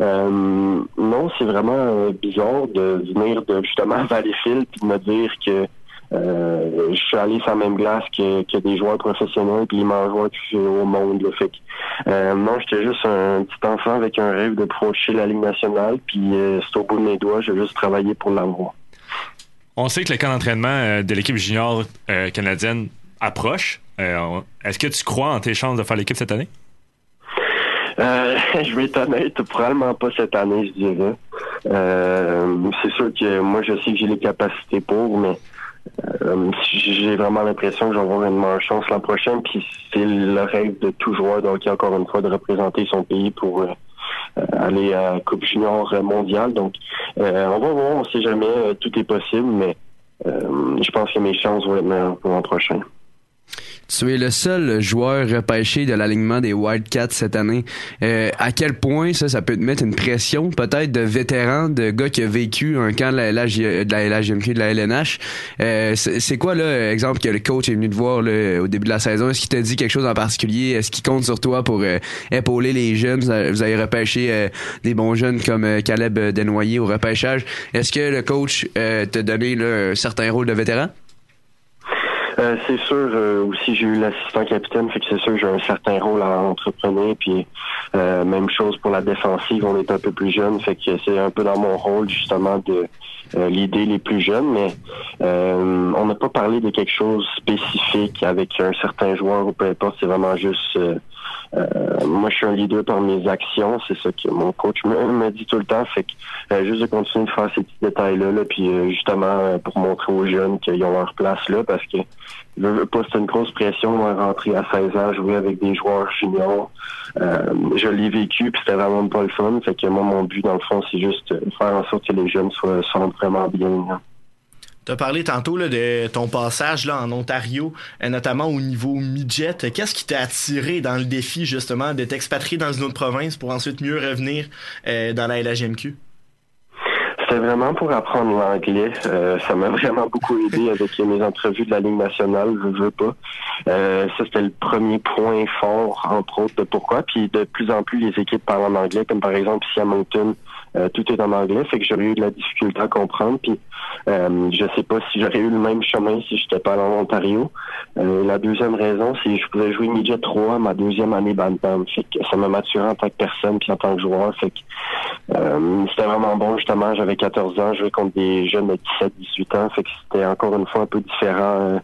euh, non, c'est vraiment euh, bizarre de venir de justement à Valleyfield puis de me dire que euh, je suis allé sur la même glace que, que des joueurs professionnels puis meilleurs joueurs au monde. Là. Fait que, euh, non, j'étais juste un petit enfant avec un rêve de procher la Ligue nationale, puis euh, c'est au bout de mes doigts, j'ai juste travaillé pour l'avoir. On sait que le camp d'entraînement de l'équipe junior canadienne approche. Est-ce que tu crois en tes chances de faire l'équipe cette année? je vais être honnête, probablement pas cette année, je dirais. c'est sûr que moi, je sais que j'ai les capacités pour, mais euh, j'ai vraiment l'impression que j'aurai une meilleure chance l'an prochain. Puis c'est le rêve de tout joueur donc encore une fois, de représenter son pays pour euh, aller à Coupe Junior mondiale. Donc, euh, on va voir, on sait jamais, tout est possible, mais je pense que mes chances vont être meilleures pour l'an prochain. Tu es le seul joueur repêché de l'alignement des Wildcats cette année. Euh, à quel point ça, ça peut te mettre une pression, peut-être de vétéran, de gars qui a vécu un camp de la, LH, de la LHMQ, de la LNH. Euh, c'est quoi, là, exemple, que le coach est venu te voir là, au début de la saison? Est-ce qu'il t'a dit quelque chose en particulier? Est-ce qu'il compte sur toi pour euh, épauler les jeunes? Vous avez repêché euh, des bons jeunes comme Caleb Desnoyers au repêchage. Est-ce que le coach t'a donné là, un certain rôle de vétéran? Euh, c'est sûr, euh, aussi j'ai eu l'assistant capitaine, fait que c'est sûr j'ai un certain rôle à entrepreneur, puis euh, même chose pour la défensive, on est un peu plus jeune, fait que c'est un peu dans mon rôle justement de l'idée les plus jeunes, mais on n'a pas parlé de quelque chose spécifique avec un certain joueur ou peu importe, c'est vraiment juste euh, moi, je suis un leader par mes actions. C'est ça que mon coach me, dit tout le temps. Fait que euh, juste de continuer de faire ces petits détails-là, là, puis euh, justement pour montrer aux jeunes qu'ils ont leur place là, parce que veux pas, c'est une grosse pression de rentrer à 16 ans, jouer avec des joueurs juniors. je l'ai vécu, puis c'était vraiment pas le fun. Fait que moi, mon but, dans le fond, c'est juste faire en sorte que les jeunes soient, soient vraiment bien. Tu as parlé tantôt là, de ton passage là, en Ontario, euh, notamment au niveau midget. Qu'est-ce qui t'a attiré dans le défi justement de t'expatrier dans une autre province pour ensuite mieux revenir euh, dans la LHMQ? C'était vraiment pour apprendre l'anglais. Euh, ça m'a vraiment beaucoup aidé avec mes entrevues de la Ligue nationale, je veux pas. ça, c'était le premier point fort, entre autres, de pourquoi. Puis de plus en plus, les équipes parlent en anglais, comme par exemple ici à Moncton, euh, tout est en anglais, fait que j'aurais eu de la difficulté à comprendre. Puis euh, je sais pas si j'aurais eu le même chemin si j'étais pas en Ontario. Euh, la deuxième raison, c'est que je pouvais jouer midget 3 ma deuxième année Bantam. Fait que ça m'a maturé en tant que personne puis en tant que joueur. Fait que euh, c'était vraiment bon justement. J'avais 14 ans, je jouais contre des jeunes de 17-18 ans. Fait que c'était encore une fois un peu différent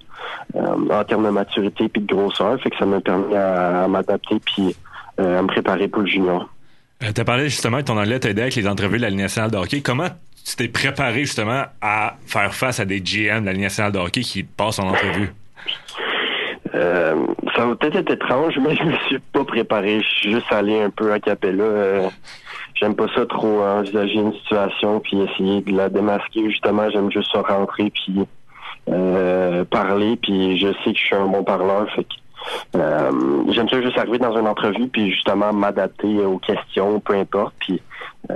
en termes de maturité puis de grosseur. Fait que ça m'a permis à, à m'adapter puis à me préparer pour le junior. Euh, tu as parlé justement que ton anglais t'aidait avec les entrevues de la Ligue nationale de hockey. Comment tu t'es préparé justement à faire face à des GM de la Ligue nationale de hockey qui passent en entrevue? Euh, ça va peut-être être étrange, mais je me suis pas préparé. Je suis juste allé un peu à capella. Euh, j'aime pas ça trop envisager une situation puis essayer de la démasquer. Justement, j'aime juste rentrer puis euh, parler. Puis je sais que je suis un bon parleur. Fait que euh, J'aime ça juste arriver dans une entrevue puis justement m'adapter aux questions, peu importe. Puis euh,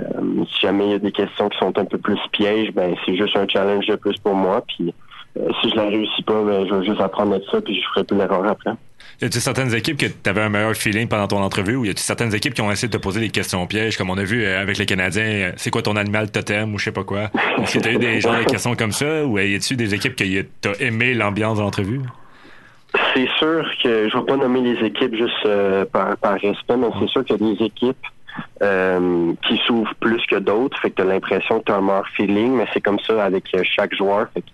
si jamais il y a des questions qui sont un peu plus pièges, ben c'est juste un challenge de plus pour moi. Puis euh, si je la réussis pas, ben, je vais juste apprendre de ça puis je ferai plus l'erreur après. Y a-t-il certaines équipes que tu avais un meilleur feeling pendant ton entrevue ou y a-t-il certaines équipes qui ont essayé de te poser des questions pièges comme on a vu avec les Canadiens, c'est quoi ton animal totem ou je sais pas quoi? Est-ce que tu as eu des genres de questions comme ça ou y a-t-il des équipes qui t'ont aimé l'ambiance de l'entrevue? C'est sûr que je ne vais pas nommer les équipes juste euh, par, par, respect, mais c'est sûr qu'il y a des équipes euh, qui s'ouvrent plus que d'autres. Fait que tu as l'impression que tu as un meilleur feeling, mais c'est comme ça avec euh, chaque joueur. Fait que,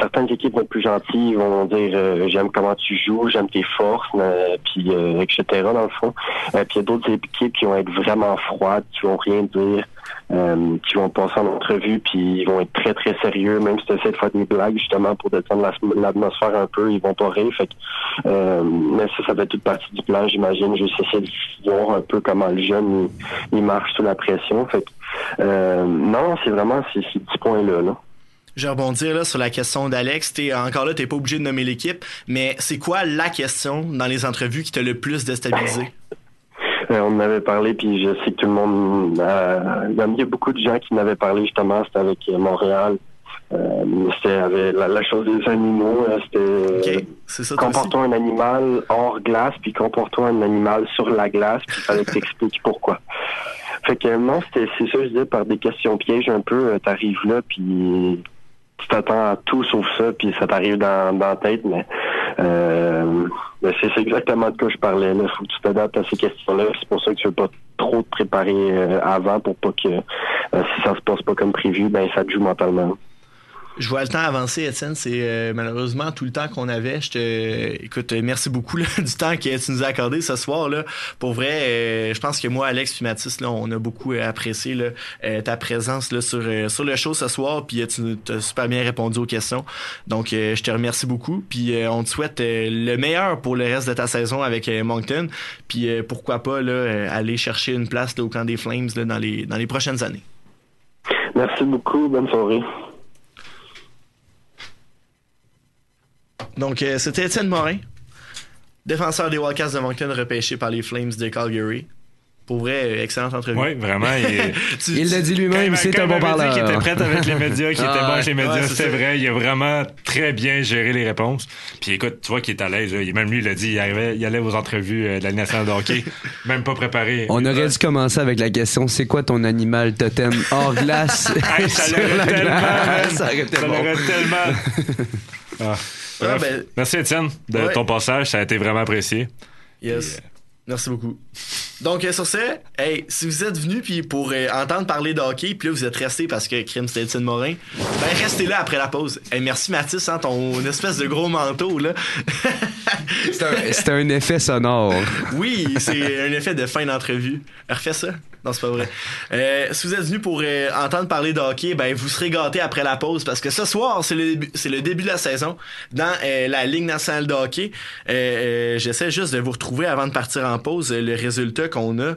certaines équipes vont être plus gentilles, vont dire j'aime comment tu joues, j'aime tes forces, puis etc. dans le fond. puis il y a d'autres équipes qui vont être vraiment froides, qui vont rien dire euh, qui vont passer en entrevue, puis ils vont être très, très sérieux, même si tu essaies de faire des blagues, justement, pour détendre l'atmosphère un peu, ils vont pas rire. Fait que, euh, mais ça, ça fait toute partie du plan, j'imagine. Juste essayer de voir un peu comment le jeune, il, marche sous la pression. Fait que, euh, non, c'est vraiment ces, ces petits points-là. Là. Je vais rebondir là, sur la question d'Alex. T'es, encore là, t'es pas obligé de nommer l'équipe, mais c'est quoi la question dans les entrevues qui t'a le plus déstabilisé? Euh, on en avait parlé, puis je sais que tout le monde... Euh, il y a beaucoup de gens qui m'avaient parlé, justement, c'était avec Montréal. Euh, c'était avec la, chose des animaux. C'était okay. comporte-toi un animal hors glace, puis comporte-toi un animal sur la glace, puis il fallait t'expliquer pourquoi. Fait que non, c'était c'est ça, je disais, par des questions pièges un peu, t'arrives là, puis tu t'attends à tout sauf ça, puis ça t'arrive dans, dans la tête, mais euh, c'est exactement de quoi je parlais. Il faut que tu t'adaptes à ces questions-là. C'est pour ça que tu veux pas trop te préparer euh, avant pour pas que euh, si ça se passe pas comme prévu, ben ça te joue mentalement. Je vois le temps avancer, Étienne. C'est euh, malheureusement tout le temps qu'on avait. Je te, écoute, merci beaucoup du temps que tu nous as accordé ce soir. Là. Pour vrai, euh, je pense que moi, Alex et Mathis, là, on a beaucoup euh, apprécié là, ta présence là, sur, sur le show ce soir. Puis tu as super bien répondu aux questions. Donc, je te remercie beaucoup. Puis on te souhaite le meilleur pour le reste de ta saison avec Moncton. Puis pourquoi pas là, aller chercher une place au camp des Flames là, dans, les, dans les prochaines années. Merci beaucoup. Bonne soirée. Donc, euh, c'était Étienne Morin. défenseur des Wildcats de Moncton repêché par les Flames de Calgary. Pour vrai, excellente entrevue. Oui, vraiment. Il l'a dit lui-même, c'est un bon parleur. Qui était prêt avec les médias, qui était ah, bon avec les médias, c'est vrai. Il a vraiment très bien géré les réponses. Puis écoute, tu vois qu'il est à l'aise. Même lui, il l'a dit, il, arrivait, il allait aux entrevues euh, de la nationale de hockey, même pas préparé. On aurait dû commencer avec la question c'est quoi ton animal totem hors glace? Ça l'aurait tellement. Ça aurait tellement. Ah. Ah, ben, Merci Étienne de ton passage, ça a été vraiment apprécié. Yes. Euh, Merci beaucoup. Donc, euh, sur ce, hey, si vous êtes venu puis pour euh, entendre parler de hockey, puis là, vous êtes resté parce que crime, c'était Étienne Morin, ben, restez là après la pause. Hey, merci, Mathis, hein, ton espèce de gros manteau, là. c'est un, un, effet sonore. Oui, c'est un effet de fin d'entrevue. Refais ça. Non, c'est pas vrai. Euh, si vous êtes venu pour euh, entendre parler de hockey, ben vous serez gâtés après la pause parce que ce soir, c'est le début, c'est le début de la saison dans euh, la Ligue nationale de hockey. J'essaie juste de vous retrouver avant de partir en pause le résultat qu'on a.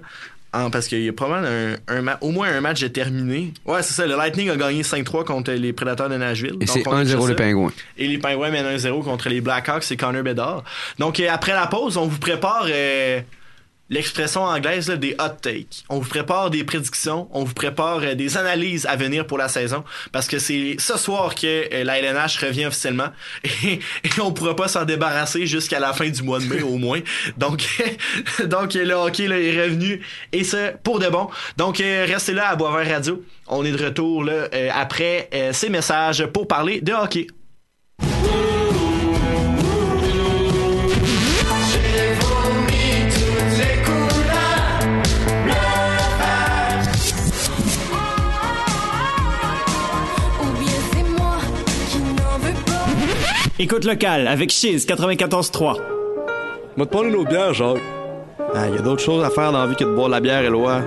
parce qu'il y a probablement un, un au moins un match terminé. Ouais, c'est ça. Le Lightning a gagné 5-3 contre les Prédateurs de Nashville. Et c'est 1-0 les Pingouins. Et les Pingouins mènent 1-0 contre les Blackhawks. C'est Connor Bedard. Donc, après la pause, on vous prépare l'expression anglaise des hot takes. On vous prépare des prédictions, on vous prépare euh, des analyses à venir pour la saison parce que c'est ce soir que euh, la LNH revient officiellement et, on pourra pas s'en débarrasser jusqu'à la fin du mois de mai au moins. Donc donc le hockey là, est revenu et c'est pour de bon. Donc euh, restez là à Boisvert Radio. On est de retour là, après ces messages pour parler de hockey. Écoute locale avec Chiz 94.3. M'a te parler de bière, Jacques. Ah, y a d'autres choses à faire dans la vie que de boire de la bière, Éloi.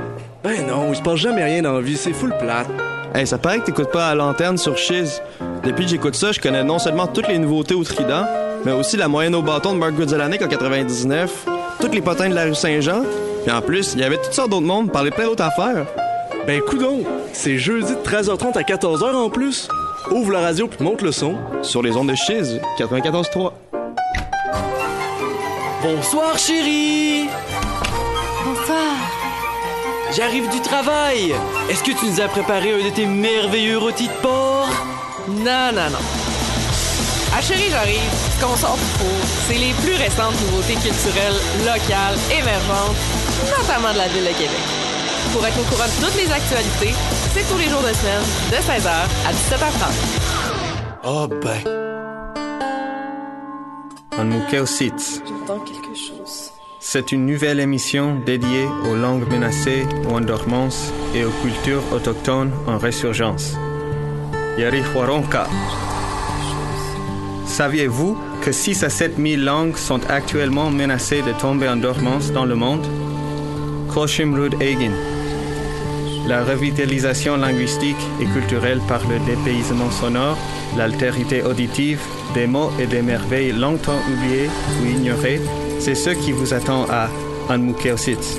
Ben non, il se passe jamais rien dans la vie, c'est full plate. Hey, ça paraît que t'écoutes pas à l'antenne sur Chiz. Depuis que j'écoute ça, je connais non seulement toutes les nouveautés au Trident, mais aussi la moyenne au bâton de Mark Goodzelanek en 99, toutes les potins de la rue Saint-Jean, puis en plus, il y avait toutes sortes d'autres mondes parler plein d'autres affaires. Ben coudon, c'est jeudi de 13h30 à 14h en plus. Ouvre la radio puis monte le son sur les ondes de Chiz 94.3. Bonsoir chérie. Bonsoir. J'arrive du travail. Est-ce que tu nous as préparé un de tes merveilleux rôtis de porc? Non, non, non. Ah chérie, j'arrive. Ce qu'on sort pour, c'est les plus récentes nouveautés culturelles, locales, émergentes, notamment de la ville de Québec. Pour être au courant de toutes les actualités, c'est tous les jours de semaine, de 16h à 17h30. Oh ben. J'entends quelque chose. C'est une nouvelle émission dédiée aux langues menacées ou en dormance et aux cultures autochtones en résurgence. Yari Saviez-vous que 6 à 7 000 langues sont actuellement menacées de tomber en dormance dans le monde? Koshimrud Egin. La revitalisation linguistique et culturelle par le dépaysement sonore, l'altérité auditive, des mots et des merveilles longtemps oubliées ou ignorées, c'est ce qui vous attend à Anmukeositz.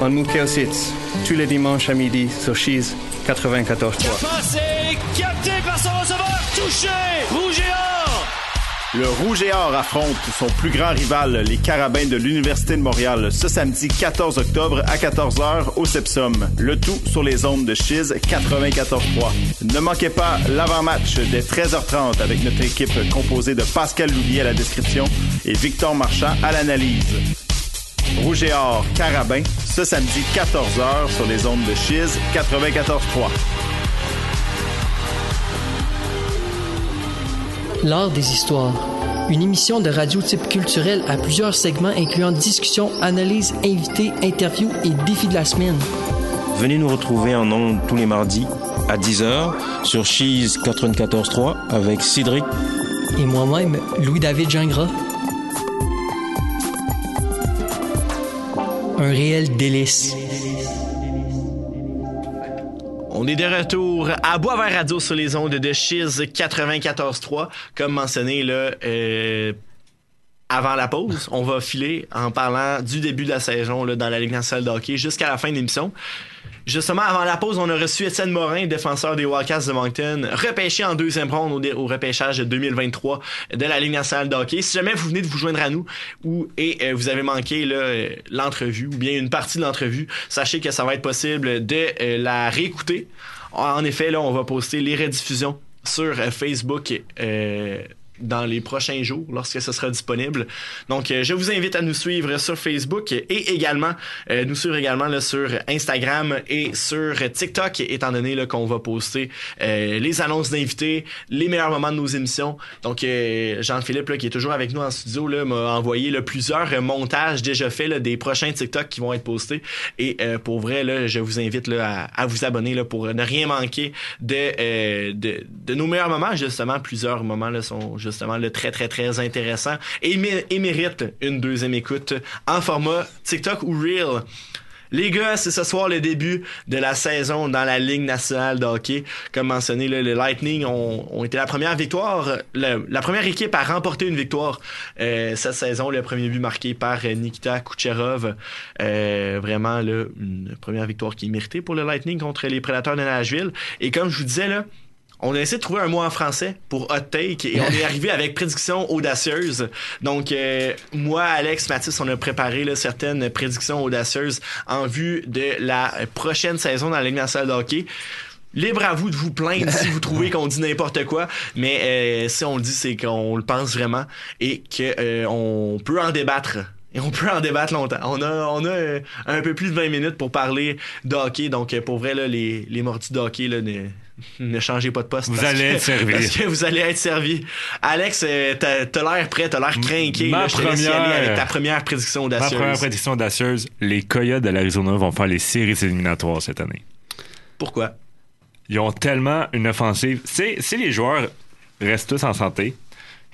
Anmukeositz, tous les dimanches à midi sur Cheese 94.3. Capté par son receveur, touché, rouge et le Rouge et Or affronte son plus grand rival, les Carabins de l'Université de Montréal, ce samedi 14 octobre à 14h au Sepsum. Le tout sur les ondes de Chiz 94.3. Ne manquez pas l'avant-match dès 13h30 avec notre équipe composée de Pascal Louvier à la description et Victor Marchand à l'analyse. Rouge et Or, Carabin, ce samedi 14h sur les ondes de Chiz 94.3. L'art des histoires. Une émission de radio type culturel à plusieurs segments incluant discussions, analyses, invités, interviews et défis de la semaine. Venez nous retrouver en ondes tous les mardis à 10h sur Cheese 94.3 avec Cédric et moi-même, Louis-David Gingras. Un réel délice. Est de retour à Boisvert Radio sur les ondes de Chiz 94.3. Comme mentionné là, euh, avant la pause, on va filer en parlant du début de la saison là, dans la Ligue nationale de hockey jusqu'à la fin de l'émission. Justement, avant la pause, on a reçu Étienne Morin, défenseur des Wildcats de Moncton, repêché en deuxième ronde au, repêchage 2023 de la Ligue nationale de hockey. Si jamais vous venez de vous joindre à nous ou et euh, vous avez manqué euh, l'entrevue ou bien une partie de l'entrevue, sachez que ça va être possible de euh, la réécouter. En effet, là, on va poster les rediffusions sur Facebook dans les prochains jours lorsque ce sera disponible. Donc, euh, je vous invite à nous suivre sur Facebook et également euh, nous suivre également là, sur Instagram et sur TikTok, étant donné qu'on va poster euh, les annonces d'invités, les meilleurs moments de nos émissions. Donc, Jean-Philippe, qui est toujours avec nous en studio, m'a envoyé là, plusieurs montages déjà faits des prochains TikTok qui vont être postés. Et pour vrai, là, je vous invite là, à, vous abonner là, pour ne rien manquer de, de, de, nos meilleurs moments. Justement, plusieurs moments là, sont justement le très très très intéressant et, mérite une deuxième écoute en format TikTok ou Reel. Les gars, c'est ce soir le début de la saison dans la Ligue nationale de hockey. Comme mentionné, le Lightning ont, été la première victoire, la première équipe à remporter une victoire euh, cette saison. Le premier but marqué par Nikita Kucherov. Euh, vraiment, une première victoire qui est méritée pour le Lightning contre les Prédateurs de Nashville. Et comme je vous disais, là, on a essayé de trouver un mot en français pour hot take et on est arrivé avec prédiction audacieuse. Donc euh, moi, Alex, Mathis, on a préparé certaines prédictions audacieuses en vue de la prochaine saison dans la Ligue nationale de hockey. Libre à vous de vous plaindre si vous trouvez qu'on dit n'importe quoi, mais euh, si on le dit, c'est qu'on le pense vraiment et qu'on euh, peut en débattre et on peut en débattre longtemps. On a, on a un peu plus de 20 minutes pour parler de hockey. Donc, pour vrai, les, les mordus de hockey, là, ne changez pas de poste. Vous allez être servi. Parce que vous allez être servi. Alex, euh, t'as as, l'air prêt, t'as l'air craqué. Ma je première, aller avec ta première prédiction audacieuse. Ma première prédiction audacieuse, les Coyotes de l'Arizona vont faire les séries éliminatoires cette année. Pourquoi? Ils ont tellement une offensive. Si les joueurs restent tous en santé,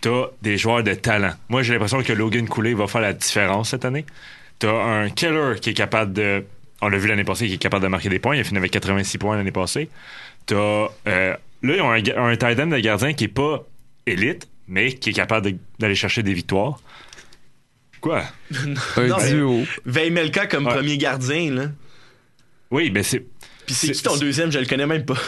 t'as des joueurs de talent. Moi, j'ai l'impression que Logan Cooley va faire la différence cette année. T'as un killer qui est capable de... On l'a vu l'année passée, qui est capable de marquer des points. Il a fini avec 86 points l'année passée. T'as. Euh, là, ils ont un, un tight end de gardien qui est pas élite, mais qui est capable d'aller chercher des victoires. Quoi? un duo. Veimelka comme premier gardien, là. Oui, mais c'est. Puis c'est qui ton deuxième? Je le connais même pas.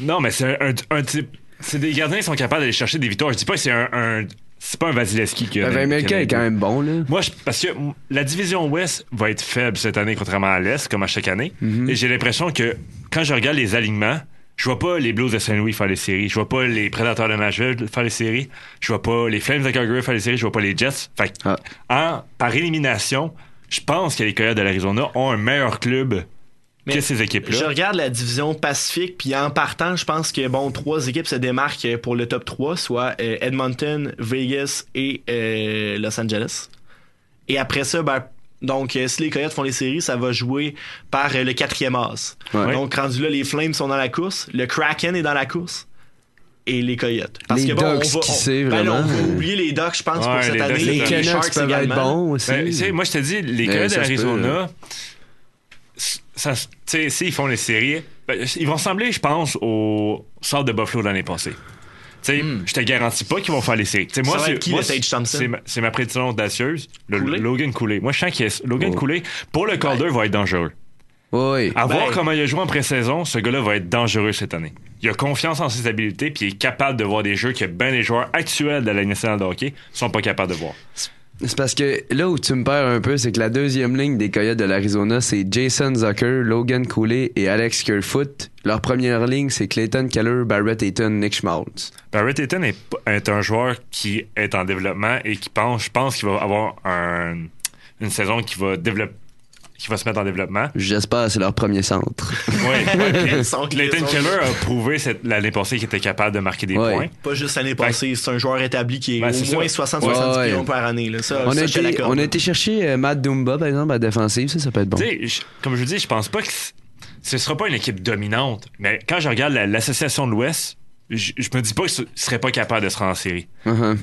Non, mais c'est un, type. C'est des gardiens qui sont capables d'aller chercher des victoires. Je dis pas que c'est un, c'est pas un Vasilevski qui a. Ben, Veimelka est quand même bon, là. Moi, parce que la division Ouest va être faible cette année, contrairement à l'Est, comme à chaque année. Mm-hmm. Et j'ai l'impression que quand je regarde les alignements, je vois pas les Blues de Saint-Louis faire les séries. Je vois pas les Prédateurs de Nashville faire les séries. Je vois pas les Flames de Calgary faire les séries. Je vois pas les Jets. Fait ah. par élimination, je pense que les Coyotes de l'Arizona ont un meilleur club que ces équipes-là. Je regarde la division Pacifique, puis en partant, je pense que bon, trois équipes se démarquent pour le top 3, soit euh, Edmonton, Vegas et euh, Los Angeles. Et après ça, ben, donc, euh, si les Coyotes font les séries, ça va jouer par euh, le quatrième as. Donc, rendu là, les Flames sont dans la course, le Kraken est dans la course et les Coyotes. Parce les que bon, Ducks, on va, qui sait, ben vraiment. on va oublier les Ducks, je pense, pour cette année. Les, les Sharks peuvent être bons aussi. Ben, moi, je te dis, les Coyotes de l'Arizona, s'ils font les séries, ben, ils vont ressembler, je pense, au sort de Buffalo l'année passée. Hmm. Je te garantis pas qu'ils vont faire les séries. moi, c'est ma, prédiction audacieuse. Logan Cooley. Moi, je sens que Logan oh. Cooley, pour le Calder, va être dangereux. Oui. À voir ben- comment il a joué en pré-saison, ce gars-là va être dangereux cette année. Il a confiance en ses habiletés, puis il est capable de voir des jeux que ben les joueurs actuels de la nationale de hockey sont pas capables de voir. C'est parce que là où tu me perds un peu, c'est que la deuxième ligne des Coyotes de l'Arizona, c'est Jason Zucker, Logan Cooley et Alex Kerfoot. Leur première ligne, c'est Clayton Keller, Barrett Eaton, Nick Schmaltz. Barrett Eaton est, un joueur qui est en développement et qui pense, je pense qu'il va avoir une saison qui va développer qui va se mettre en développement. J'espère c'est leur premier centre. Oui. Clayton Keller a prouvé l'année passée qu'il était capable de marquer des points. Pas juste l'année passée, c'est un joueur établi qui est ben, au moins 60-70 millions par année. Ça, on, a été, on, a été, chercher euh, Matt Dumba, par exemple, à défensive, ça, ça peut être bon. comme je vous dis, je pense pas que ce sera pas une équipe dominante, mais quand je regarde l'association de l'Ouest, je, me dis pas que ne serait pas capable de se rendre en série. Uh-huh.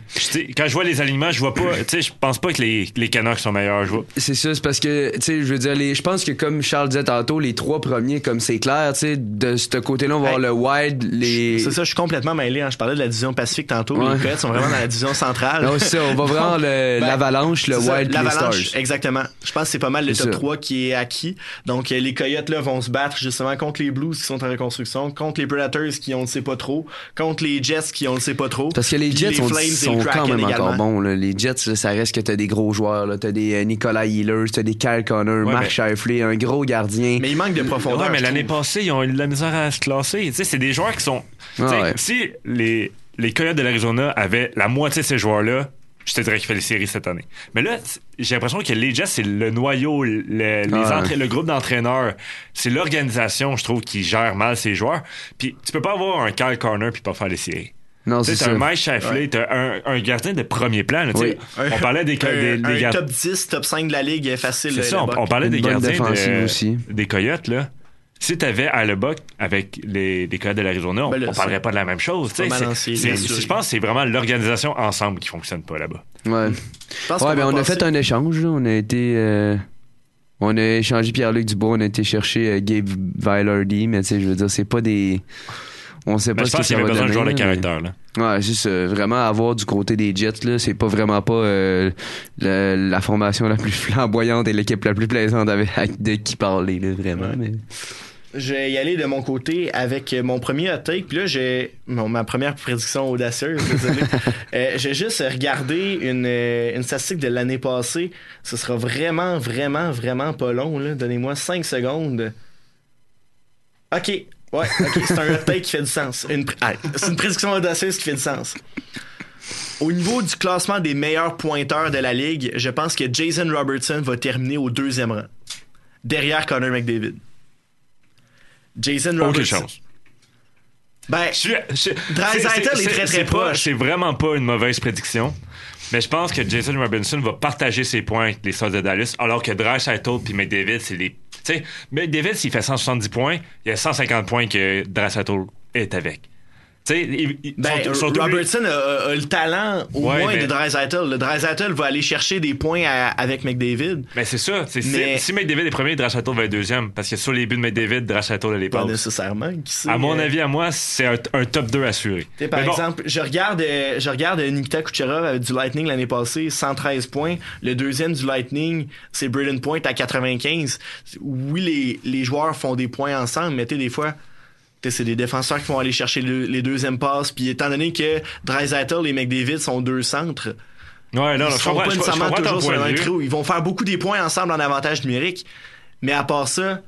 quand je vois les alignements, je vois pas. Tu sais, je pense pas que les, les Canucks sont meilleurs. C'est ça, c'est parce que, tu sais, je veux dire, je pense que comme Charles disait tantôt, les trois premiers, comme c'est clair, tu sais, de ce côté-là, on va voir le wide, les. C'est ça, je suis complètement mêlé. Hein. Je parlais de la division Pacifique tantôt. Les Coyotes sont vraiment dans la division centrale. Non, c'est ça, on va vraiment ben, l'avalanche, le, wild, les Stars. Exactement. Je pense que c'est pas mal le top 3 qui est acquis. Donc, euh, les Coyotes, là, vont se battre justement contre les Blues qui sont en reconstruction, contre les Predators qui, on ne sait pas trop, contre les Jets qui on le sait pas trop. Parce que les Jets sont quand même encore bons. Les Jets, ça reste que t'as des gros joueurs. T'as des euh, Nicolas Healers, t'as des Kyle Connor, Mark Shifley, un gros gardien. Mais il manque de profondeur. Ouais, mais l'année passée, ils ont eu de la misère à se classer. C'est des joueurs qui sont. Si les, les Coyotes de l'Arizona avaient la moitié de ces joueurs-là, je te dirais qu'il fait les séries cette année. Mais là, j'ai l'impression que les Jets, c'est le noyau, le, les le groupe d'entraîneurs. C'est l'organisation, je trouve, qui gère mal ses joueurs. Puis tu peux pas avoir un Kyle Corner puis pas faire les séries. Non, c'est un Mike Shifley, t'as un, un, gardien de premier plan. On parlait des, des, des, un top 10, top 5 de la ligue facile. C'est ça, on, parlait des gardiens aussi. des Coyotes. Là. Si t'avais à Buck avec les, les Coyotes de l'Arizona, on, ben on parlerait pas de la même chose. je pense que c'est vraiment l'organisation ensemble qui fonctionne pas là-bas. Ouais. ouais, ben on a fait un échange. Là. On a été... Euh, on a échangé Pierre-Luc Dubois, on a été chercher euh, Gabe Vilardi, mais tu sais, je veux dire, c'est pas des on sait pas ce que ça va besoin de joueurs de caractère. Là. Ouais, juste vraiment avoir du côté des Jets là, c'est pas vraiment pas euh, la, formation la plus flamboyante et l'équipe la plus plaisante avec, de qui parler là, vraiment. Mais... Je vais y aller de mon côté avec mon premier hot take. Puis là, j'ai ma première prédiction audacieuse. Désolé. euh, j'ai juste regardé une, euh, une statistique de l'année passée. Ce sera vraiment, vraiment, vraiment pas long. Donnez-moi 5 secondes. OK. Ouais, ok, c'est un hot take qui fait du sens. Une, c'est une prédiction audacieuse qui fait du sens. Au niveau du classement des meilleurs pointeurs de la ligue, je pense que Jason Robertson va terminer au deuxième rang, derrière Connor McDavid. Jason Robertson. Aucune chance. Ben, Dreisaitl est, très très proche. C'est vraiment pas une mauvaise prédiction. Mais je pense que Jason Robinson va partager ses points avec les Stars de Dallas, alors que Dreisaitl et McDavid, c'est les tu sais, mais David, s'il fait 170 points, il y a 150 points que Drassato est avec. Ben, Robertson a, le talent au moins de Dreisaitl. Le Dreisaitl va aller chercher des points avec McDavid. Mais c'est ça. Si, McDavid est premier, Dreisaitl va être deuxième. Parce que sur les buts de McDavid, Dreisaitl les Pas nécessairement. à mon euh, avis, à moi, c'est un, top 2 assuré. par exemple, je regarde, euh, je regarde Nikita Kucherov avec du Lightning l'année passée, 113 points. Le deuxième du Lightning, c'est Braden Point à 95. Oui, les, les joueurs font des points ensemble, mais des fois c'est des défenseurs qui vont aller chercher les deuxièmes passes. Puis étant donné que Dreisaitl et McDavid sont deux centres, ouais, non, ils pas nécessairement toujours sur un trou. Ils vont faire beaucoup des points ensemble en avantage numérique. Mais à part ça,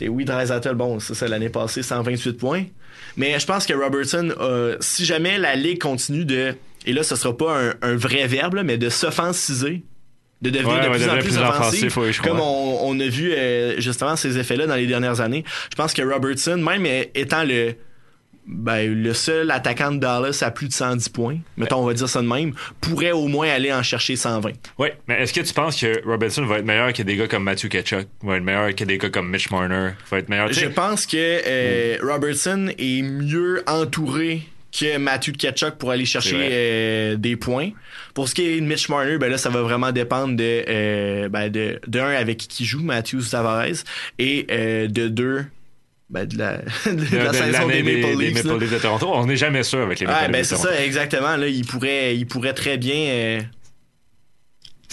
oui, Dreisaitl, bon, c'est ça, l'année passée, 128 points. Mais je pense que Robertson, si jamais la Ligue continue de... Et là, ce sera pas un, un vrai verbe, mais de s'offensiser de devenir de plus en plus, offensif, comme on, a vu euh, justement ces effets-là dans les dernières années. Je pense que Robertson, même étant le ben, le seul attaquant de Dallas à plus de 110 points, mettons, on va dire ça de même, pourrait au moins aller en chercher 120. Oui, mais est-ce que tu penses que Robertson va être meilleur que des gars comme Matthew Ketchuk, va être meilleur que des gars comme Mitch Marner, va être meilleur? Je pense que euh, Robertson est mieux entouré que Matthew Ketchuk pour aller chercher euh, des points. Pour ce qui est de Mitch Marner, ben là, ça va vraiment dépendre de, euh, ben de, d'un avec qui joue Matthew Tavares et euh, de deux ben de la, de, la saison des Maple Leafs. Des Maple Leafs de Toronto. On n'est jamais sûr avec les Maple ouais, ben c'est ça, exactement. Là, il pourrait, il pourrait très bien euh,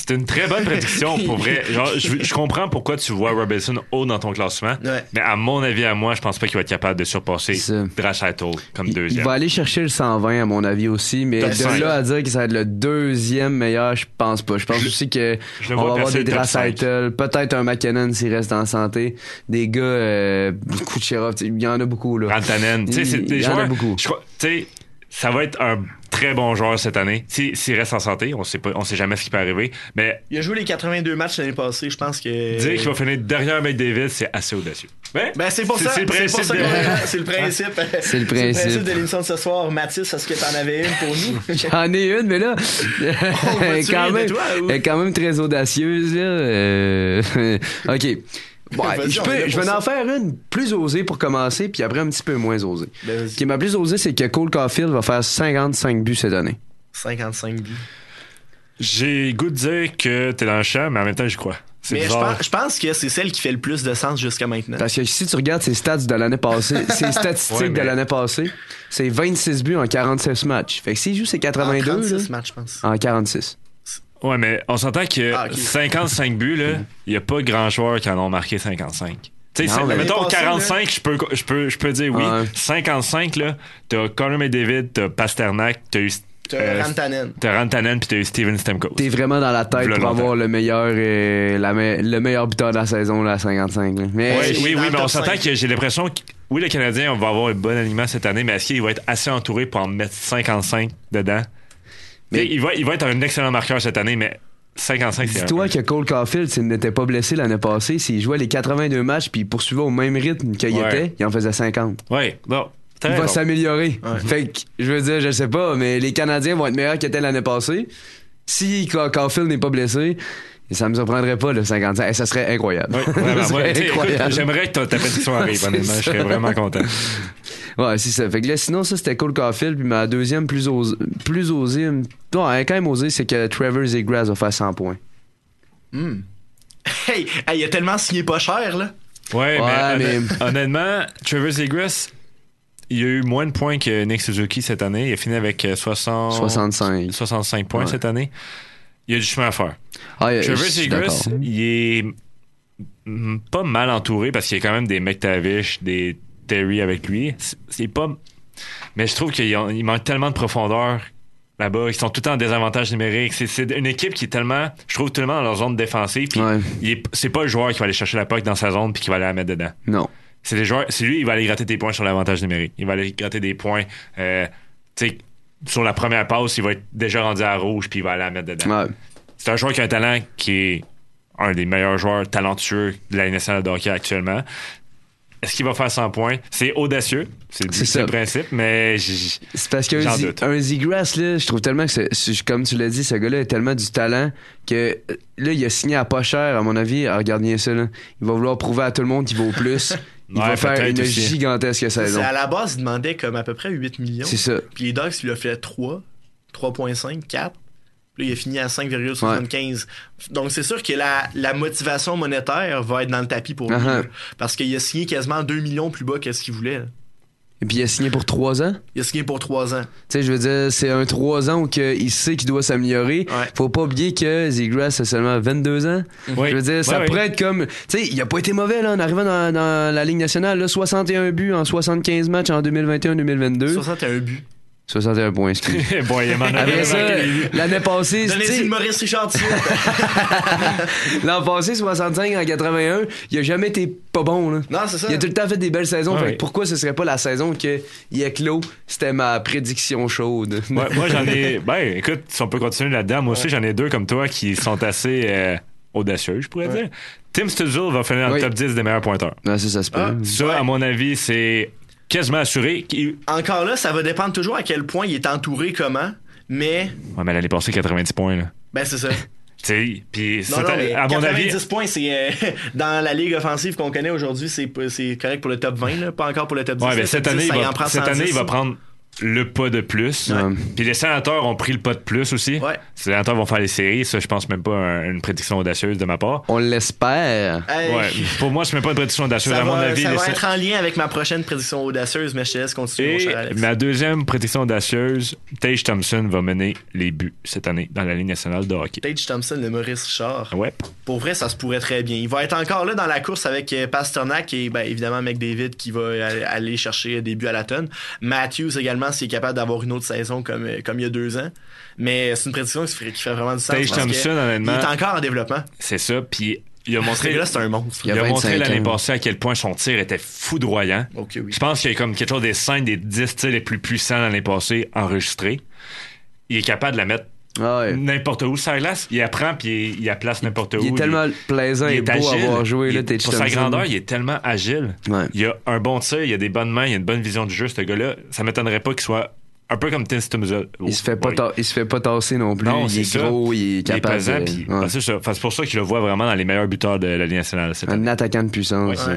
c'est une très bonne prédiction pour vrai. je, comprends pourquoi tu vois Robinson haut dans ton classement, mais à mon avis, à moi, je pense pas qu'il va être capable de surpasser Drashato comme deuxième. Il va aller chercher le 120 à mon avis aussi, mais de là à dire que ça va être le deuxième meilleur, je pense pas. Je pense aussi que on va avoir des Drashaitl, peut-être un McKinnon s'il reste en santé, des gars, euh, Kucherov, il y en a beaucoup là. Rantanen, tu sais, c'est des joueurs. beaucoup. Tu sais, ça va être un très bon joueur cette année. S'il reste en santé, on sait pas, on sait jamais ce qui peut arriver. Mais il a joué les 82 matchs l'année passée. Je pense que dire qu'il va finir derrière McDavid, c'est assez audacieux. Ben, c'est pour ça. C'est le principe. C'est le principe. C'est le principe de l'émission de ce soir. Mathis, est-ce que t'en avais une pour nous? J'en ai une, mais là, elle est quand même, quand même très audacieuse. Là. Euh, ok. Ouais, je, peux, je vais en faire une plus osée pour commencer, puis après un petit peu moins osée. Ben, Ce qui est ma plus osée, c'est que Cole Caulfield va faire 55 buts cette année. 55 buts. J'ai goût de dire que t'es dans le champ, mais en même temps, j'y crois. C'est Mais je pense, je pense que c'est celle qui fait le plus de sens jusqu'à maintenant. Parce que si tu regardes ses stats de l'année passée, ses statistiques Ouais, mais- de l'année passée, c'est 26 buts en 46 matchs. Fait que s'il joue ses 82, En là, 36 matchs, je pense. en 46. Ouais, mais on s'entend que Ah, ok. 55 buts, là, il n'y a pas grand joueur qui en ont marqué 55. Tu sais, mettons L'année passée, 45, je peux, je, peux, je peux dire oui. Ouais. 55, là, t'as Connor McDavid, t'as Pasternak, t'as eu. T'as euh, Rantanen. T'as Rantanen, puis t'as eu Steven Stamkos. T'es vraiment dans la tête V'là pour avoir le meilleur, euh, la me- le meilleur buteur de la saison, là, à 55. là. Mais Ouais, oui, oui, mais on s'entend que j'ai l'impression que oui, le Canadien, on va avoir un bon aliment cette année, mais est-ce qu'il va être assez entouré pour en mettre 55 dedans? Mais- il, va, il va être un excellent marqueur cette année, mais 55, c'est un dis-toi que Cole Caulfield, s'il n'était pas blessé l'année passée, s'il jouait les 82 matchs puis il poursuivait au même rythme qu'il Ouais. était, il en faisait 50. Ouais, bon. t'as Il va s'améliorer. Fait que, je veux dire, je sais pas, mais les Canadiens vont être meilleurs qu'ils étaient l'année passée. Si Ca- Caulfield n'est pas blessé, ça me surprendrait pas, le 55. Eh, ça serait incroyable. Ouais, vraiment. Ouais. J'aimerais que ta, pétition arrive, honnêtement. Je serais vraiment content. Ouais, c'est ça. Fait que là, sinon, ça, c'était Cole Caulfield. Puis ma deuxième plus, osée plus osée, non, quand même osée, c'est que Trevor Zegras va faire 100 points. Hmm. Hey, hey, il a tellement signé pas cher, là. Ouais, Ouais, mais, mais- honn- honnêtement, Trevor Zegras, il a eu moins de points que Nick Suzuki cette année. Il a fini avec euh, 60 65. 65 points Ouais. cette année. Il y a du chemin à faire. Ah, je Trevor Zegras, il est pas mal entouré parce qu'il y a quand même des McTavish, des Terry avec lui. C'est- pas. Mais je trouve qu'il manque tellement de profondeur là-bas. Ils sont tout le temps en désavantage numérique. C'est- une équipe qui est tellement. Je trouve tellement dans leur zone défensive. Ouais. c'est pas le joueur qui va aller chercher la puck dans sa zone puis qui va aller la mettre dedans. Non. C'est les joueurs. C'est lui, il va aller gratter des points sur l'avantage numérique. Il va aller gratter des points. euh, tu sais, sur la première passe, il va être déjà rendu à rouge puis il va aller la mettre dedans. Ouais. C'est un joueur qui a un talent qui est un des meilleurs joueurs talentueux de la nationale de hockey actuellement. Est-ce qu'il va faire 100 points? C'est audacieux. C'est le, principe, mais C'est parce qu'un un Zegras, là, je trouve tellement que, c'est- comme tu l'as dit, ce gars-là a tellement du talent que euh, là, il a signé à pas cher, à mon avis. Ah, regarde bien ça, là. Il va vouloir prouver à tout le monde qu'il vaut plus. Il Ouais, va faire une aussi. gigantesque saison. C'est à la base, il demandait comme à peu près 8 millions. C'est ça. Puis les Dogs, il a fait 3, 3.5, 4. Puis là, il a fini à 5,75. Donc, c'est sûr que la, la motivation monétaire va être dans le tapis pour lui. Uh-huh. là. Parce qu'il a signé quasiment 2 millions plus bas que ce qu'il voulait. Et puis il a signé pour trois ans? Il a signé pour 3 ans. Tu sais, je veux dire, c'est un trois ans où il sait qu'il doit s'améliorer. Ouais. Faut pas oublier que Zegras a seulement 22 ans. Oui. Je veux dire, ça Ouais, pourrait oui. être comme. Tu sais, il a pas été mauvais, là, en arrivant dans, dans la Ligue nationale. Là, 61 buts en 75 matchs en 2021-2022. 61 buts. 61 points, excuse. bon, il m'en a Après ça, l'année passée, le Maurice Richard l'an passé, 65 en 81, il a jamais été pas bon, là. Non, c'est ça. Il a tout le temps fait des belles saisons. Ouais, fait pourquoi ce serait pas la saison que il est clos? C'était ma prédiction chaude? Ouais, moi, j'en ai. Ben, écoute, si on peut continuer là-dedans, moi aussi, j'en ai deux comme toi qui sont assez euh, audacieux, je pourrais dire. Tim Studzul va finir dans Oui. le top 10 des meilleurs pointeurs. Non, ça, ça se peut. Ah. Ça, à mon avis, c'est quasiment assuré. Encore là, ça va dépendre toujours à quel point il est entouré, comment. Mais, Ouais, mais l'année passée, 90 points, là. ben, c'est ça. Tu sais, puis à mon 90 avis. points, c'est euh, dans la ligue offensive qu'on connaît aujourd'hui, c'est correct pour le top 20, là, pas encore pour le top 10. Ouais, mais cette top 10, année, il va, cette 110, année, il va prendre le pas de plus. Ouais. Puis les sénateurs ont pris le pas de plus aussi. Ouais. Les sénateurs vont faire les séries. Ça, je pense même pas un- une prédiction audacieuse de ma part. On l'espère. Hey, Ouais. Pour moi, c'est même pas une prédiction audacieuse. Ça, à mon va, avis, ça va sé- être en lien avec ma prochaine prédiction audacieuse, mais je te laisse continuer, mon Et cher Alex. ma deuxième prédiction audacieuse, Tage Thompson va mener les buts cette année dans la Ligue nationale de hockey. Tage Thompson, le Maurice Richard. Ouais. Pour vrai, ça se pourrait très bien. Il va être encore là dans la course avec euh, Pasternak et ben, évidemment McDavid qui va aller- aller chercher des buts à la tonne. Matthews également, s'il est capable d'avoir une autre saison comme, euh, comme il y a deux ans. Mais c'est une prédiction qui fait, qui fait vraiment du sens. Tage Thompson, honnêtement. Il est encore en développement. C'est ça. Puis il a montré, gars-là, c'est un monstre. Il il a montré 25 l'année passée à quel point son tir était foudroyant. Oui. Je pense qu'il y a comme quelque chose des 5 des 10 tirs les plus puissants l'année passée enregistrés. Il est capable de la mettre Ah ouais. n'importe où sur la glace. Il apprend puis il, il la place n'importe où. Il est tellement plaisant il et est beau à agile. voir jouer, Il- là, Pour sa grandeur, il est tellement agile. Ouais. Il a un bon tir, il a des bonnes mains, il a une bonne vision du jeu, ce gars-là. Ça m'étonnerait pas qu'il soit un peu comme Tim Stutzle. Il se fait pas, il se fait pas tasser non plus. il est, gros, il est capable. Il est pesant, de... c'est pour ça qu'il le voit vraiment dans les meilleurs buteurs de la Ligue nationale. Un attaquant de puissance.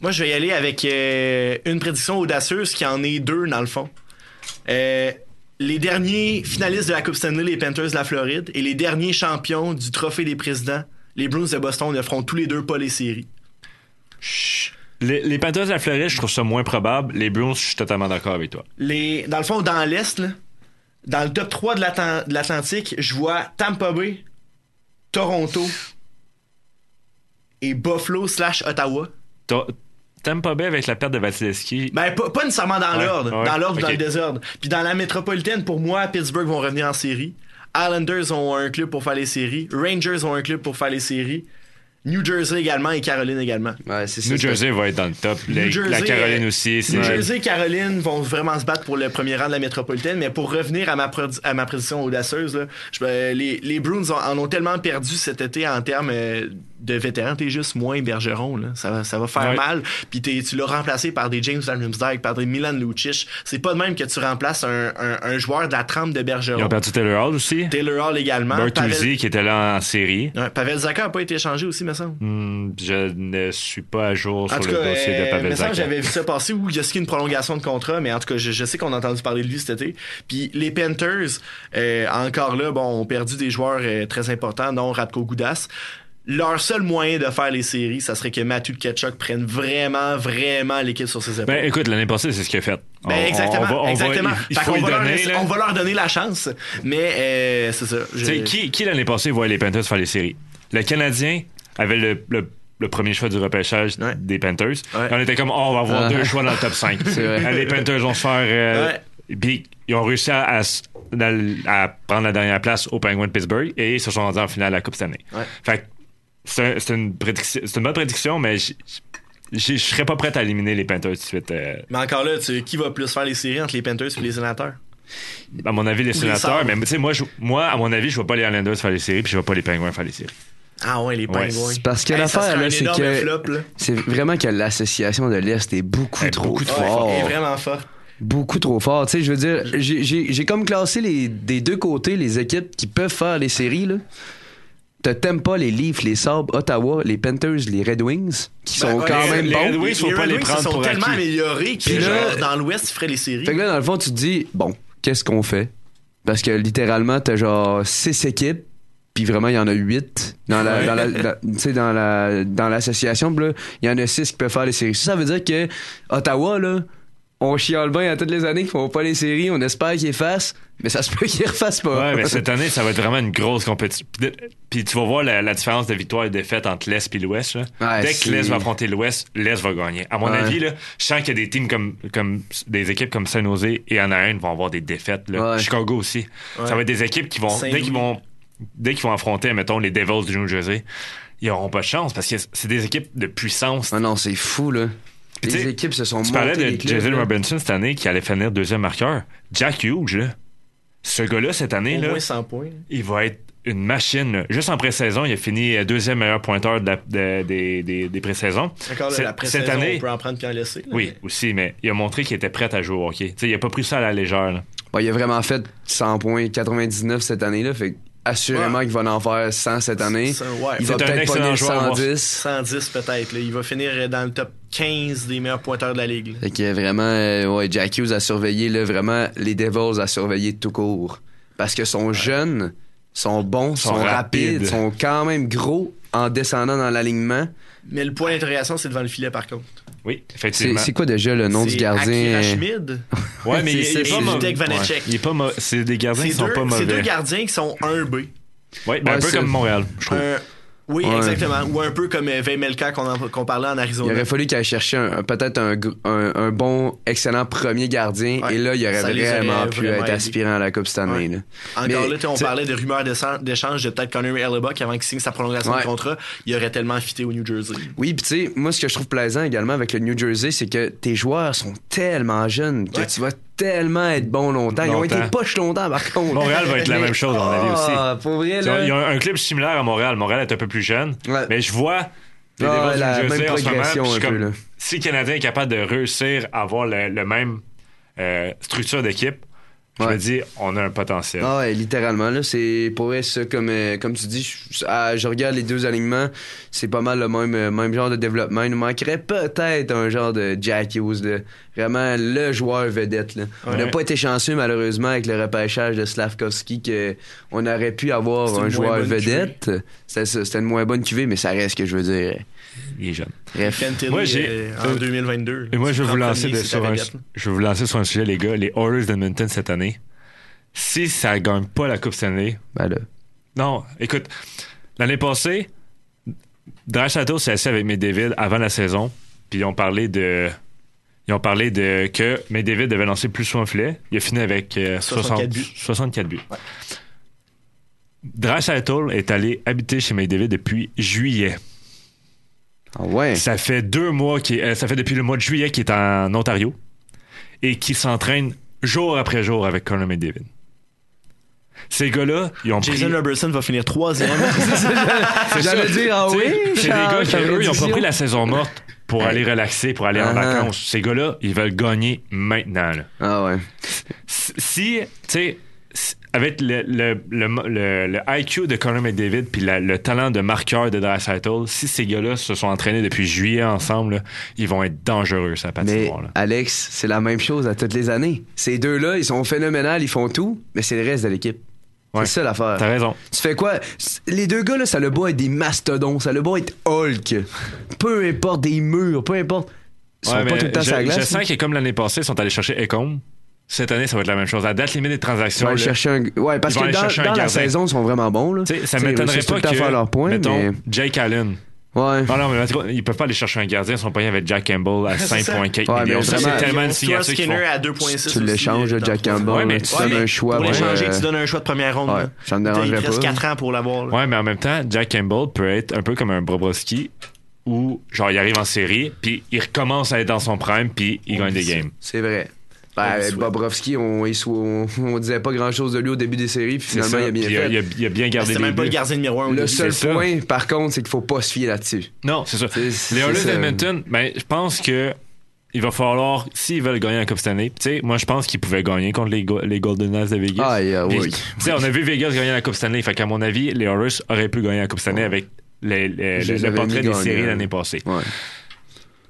Moi, je vais y aller avec euh, une prédiction audacieuse qui en est deux dans le fond. Euh, les derniers finalistes de la Coupe Stanley, les Panthers de la Floride, et les derniers champions du Trophée des présidents, les Bruins de Boston, ne feront tous les deux pas les séries. Les, Panthers de la Floride, je trouve ça moins probable. Les Bruins, je suis totalement d'accord avec toi. Les, dans le fond, dans l'Est, dans le top 3 de l'Atlantique, je vois Tampa Bay, Toronto et Buffalo slash Ottawa. Tampa Bay avec la perte de Vasilevski? Ben, pas, nécessairement dans l'ordre. dans l'ordre ou dans le désordre. Puis dans la métropolitaine, pour moi, Pittsburgh vont revenir en série. Islanders ont un club pour faire les séries. Rangers ont un club pour faire les séries. New Jersey également et Caroline également. Ouais, New Jersey va être dans le top. la Caroline aussi. New Jersey et Caroline vont vraiment se battre pour le premier rang de la métropolitaine. Mais pour revenir à ma, à ma prédiction audacieuse, les, les Bruins en ont tellement perdu cet été en termes euh, de vétéran, t'es juste moins Bergeron. Là. Ça, va, ça va faire mal. Puis tu l'as remplacé par des James Van par des Milan Lucic. C'est pas de même que tu remplaces un, un, joueur de la trempe de Bergeron. Ils ont perdu Taylor Hall aussi. Taylor Hall également. Bertuzzi qui était là en série. Pavel Zaka a pas été échangé aussi, me semble. Hmm, je ne suis pas à jour sur le dossier de Pavel Zaka. J'avais vu ça passer où il y a une prolongation de contrat, mais en tout cas, je, sais qu'on a entendu parler de lui cet été. Puis les Panthers, euh, encore là, bon, ont perdu des joueurs euh, très importants, dont Radko Goudas leur seul moyen de faire les séries, ça serait que Matthew Ketchuk prenne vraiment, vraiment l'équipe sur ses épaules. Ben écoute, l'année passée, c'est ce qu'il a fait. Ben exactement, exactement. il, faut on, va donner, leur, on, va leur, donner la chance, mais euh, c'est ça. Qui, qui l'année passée voyait les Panthers faire les séries? Le Canadien avait le, le, premier choix du repêchage des Panthers. on était comme, oh, on va avoir deux choix dans le top 5. les Panthers vont se faire... Euh, puis ils ont réussi à, à, prendre la dernière place au Penguin de Pittsburgh et ils se sont rendus en finale à la Coupe cette année. Fait c'est une, une bonne prédiction, mais je serais pas prêt à éliminer les Panthers tout de suite. Euh. Mais encore là, qui va plus faire les séries entre les Panthers et les sénateurs? À mon avis, les sénateurs, mais tu sais, moi, moi, à mon avis, je vois pas les Islanders faire les séries, puis je vois pas les Penguins faire les séries. Ah ouais, les Penguins. Parce que l'affaire, là, c'est que. C'est vraiment que l'association de l'Est est beaucoup trop beaucoup fort. est vraiment fort. Beaucoup trop fort. Tu sais, je veux dire, j'ai comme classé les, des deux côtés les équipes qui peuvent faire les séries, là t'aimes pas les Leafs, les Sabres, Ottawa, les Panthers, les Red Wings, qui sont ben, quand même les, bons. Les Red Wings, faut pas les prendre sont tellement améliorés que là, dans l'Ouest, ils feraient les séries. Fait que là, dans le fond, tu te dis, bon, qu'est-ce qu'on fait? Parce que littéralement, t'as genre six équipes, puis vraiment, il y en a huit dans la, dans la, dans la, dans l'association. Là, il y en a six qui peuvent faire les séries. Ça, ça veut dire que Ottawa, là, on chiale bien à toutes les années qu'ils font pas les séries. On espère qu'ils fassent, mais ça se peut qu'ils refassent pas. Ouais, mais cette année, ça va être vraiment une grosse compétition. Puis tu vas voir la, différence de victoire et de défaite entre l'Est et l'Ouest. Dès que l'Est va affronter l'Ouest, l'Est va gagner. À mon avis, là, je sens qu'il y a des teams comme, comme des équipes comme San Jose et Anaheim vont avoir des défaites. Là. Chicago aussi. Ça va être des équipes qui vont, dès qu'ils vont, dès qu'ils vont affronter, mettons, les Devils du New Jersey, ils auront pas de chance parce que c'est des équipes de puissance. Ah non, c'est fou, là les équipes se sont Tu parlais de Jason Robinson cette année qui allait finir deuxième marqueur. Jack Hughes, là, ce gars-là, cette année, Au là, moins 100 points. il va être une machine. Juste en pré-saison, il a fini euh, deuxième meilleur pointeur de des, des, des pré-saisons. cette année, on peut en prendre puis en laisser. oui, aussi, mais il a montré qu'il était prêt à jouer au hockey. sais, il a pas pris ça à la légère. il a vraiment fait 100 points, 99 cette année-là. Fait assurément qu'il va en faire 100 cette année. Il va peut-être pas 110. 110 peut-être. Il va finir dans le top 15 des meilleurs pointeurs de la ligue. Fait que vraiment, euh, ouais, Jack Hughes a surveillé là, vraiment les Devils a surveillé tout court. Parce que sont jeunes, sont bons, sont, rapides, sont quand même gros en descendant dans l'alignement. Mais le point d'interrogation, c'est devant le filet par contre. Oui, effectivement. C'est quoi déjà le nom du gardien? Ouais, mais il, est pas mauvais. Il est pas C'est des gardiens qui sont pas mauvais. C'est deux gardiens qui sont 1B. Oui, ben un peu comme Montréal, je trouve. Oui, exactement. Ou un peu comme euh, Vaymelka qu'on parlait en Arizona. Il aurait fallu qu'elle cherche peut-être un, un, bon, excellent premier gardien. Et là, il aurait vraiment pu être aspirant à la Coupe cette année. Là. Encore là, on parlait de rumeurs d'échange de peut-être Connor Hellebuck avant qu'il signe sa prolongation de contrat. Il aurait tellement fité au New Jersey. Oui, puis tu sais, moi, ce que je trouve plaisant également avec le New Jersey, c'est que tes joueurs sont tellement jeunes que tu vas tellement être bon longtemps. Ils ont été poches longtemps, par contre. Montréal va être la même chose, on a dit aussi. Ah, pour vrai, là. Il y a un, club similaire à Montréal. Montréal est un peu plus jeune. Mais je vois les ah, la même progression un peu, si le Canadien est capable de réussir à avoir le, même euh, structure d'équipe, Je me dis, on a un potentiel. Ah ouais, littéralement. Là, c'est pour ça, comme, euh, comme tu dis, je, ah, je regarde les deux alignements, c'est pas mal le même, euh, même genre de développement. Il nous manquerait peut-être un genre de Jack Hughes, là. vraiment le joueur vedette. Là. On n'a pas été chanceux, malheureusement, avec le repêchage de Slavkovski, qu'on aurait pu avoir un joueur vedette. C'était une moins bonne cuvée, mais ça reste que je veux dire. Il est jeune. Moi, j'ai euh, en 2022. Et moi, je vais vous lancer sur un, je vais vous lancer sur un sujet, les gars. Les Oilers d'Edmonton cette année. Si ça gagne pas la Coupe Stanley. Ben là. Non, écoute, l'année passée, Draisaitl s'est assis avec David avant la saison, puis ils ont parlé de. Ils ont parlé de que David devait lancer plus souvent filet. Il a fini avec 64 buts. 64 buts. est allé habiter chez David depuis juillet. Ah ouais. Ça fait deux mois qui, euh, ça fait depuis le mois de juillet qu'il est en Ontario et qu'il s'entraîne jour après jour avec Conor McDavid. Ces gars-là, ils ont Jason pris... Robertson va finir troisième. J'allais dire, ah oui. C'est des gars qui, eux, ils ont pas pris la saison morte pour aller relaxer, pour aller en Ah. vacances. Ces gars-là, ils veulent gagner maintenant. là. Ah ouais. Si, tu sais, avec le, le, le, le- le IQ de Conor McDavid puis la- le talent de marqueur de Draisaitl, si ces gars-là se sont entraînés depuis juillet ensemble, là, ils vont être dangereux, ça patinoire. là. Alex, c'est la même chose à toutes les années. Ces deux-là, ils sont phénoménales, ils font tout, mais c'est le reste de l'équipe. Ouais. C'est ça l'affaire. T'as raison. Tu fais quoi? Les deux gars, là, ça le beau être des mastodons, ça le beau être Hulk. Peu importe des murs, peu importe. Ils sont pas tout le temps je, sur la je glace. sens que comme l'année passée, ils sont allés chercher Ecom. Cette année, ça va être la même chose. À date limite des Ils transactions, vont aller là, chercher un... Ouais, parce ils vont que dans, dans la saison, ils sont vraiment bons. Là. Tu sais, ça T'sais, ils m'étonnerait pas à faire que, leurs points, mettons, mais... Jake Allen. Ouais. Non, non, mais ils peuvent pas aller chercher un gardien, ils sont payés avec Jack Campbell à C'est ça. 5,4 Ouais, mais millions. Ça, c'est tellement Ils une signature Skinner à 2.6 Tu l'échanges Jack Campbell, Ouais, mais tu Ouais, donnes mais un choix. Pour l'échanger, euh, tu donnes un choix de première ronde. Ouais, ça me dérangerait Il te reste pas. 4 ans pour l'avoir. Ouais, mais en même temps, Jack Campbell peut être un peu comme un Bobrovski où, genre, il arrive en série, puis il recommence à être dans son prime, puis il gagne des games. C'est vrai. Ben, Bobrovski, on, on, on disait pas grand chose de lui au début des séries, puis finalement, il a bien Puis, fait. il, a, il a bien gardé même pas le gardien numéro 1 Le seul ça. point, par contre, c'est qu'il faut pas se fier là-dessus. Non, c'est ça. Les Oilers d'Edmonton, ben, je pense que il va falloir, s'ils veulent gagner la Coupe Stanley, tu sais, moi, je pense qu'ils pouvaient gagner contre les, Go- les Golden Knights de Vegas. Ah, yeah, Puis, oui. Tu sais, on a vu Vegas gagner la Coupe Stanley, fait qu'à mon avis, les Oilers auraient pu gagner la Coupe Stanley avec les- les- Je le, portrait des séries l'année passée. Ouais.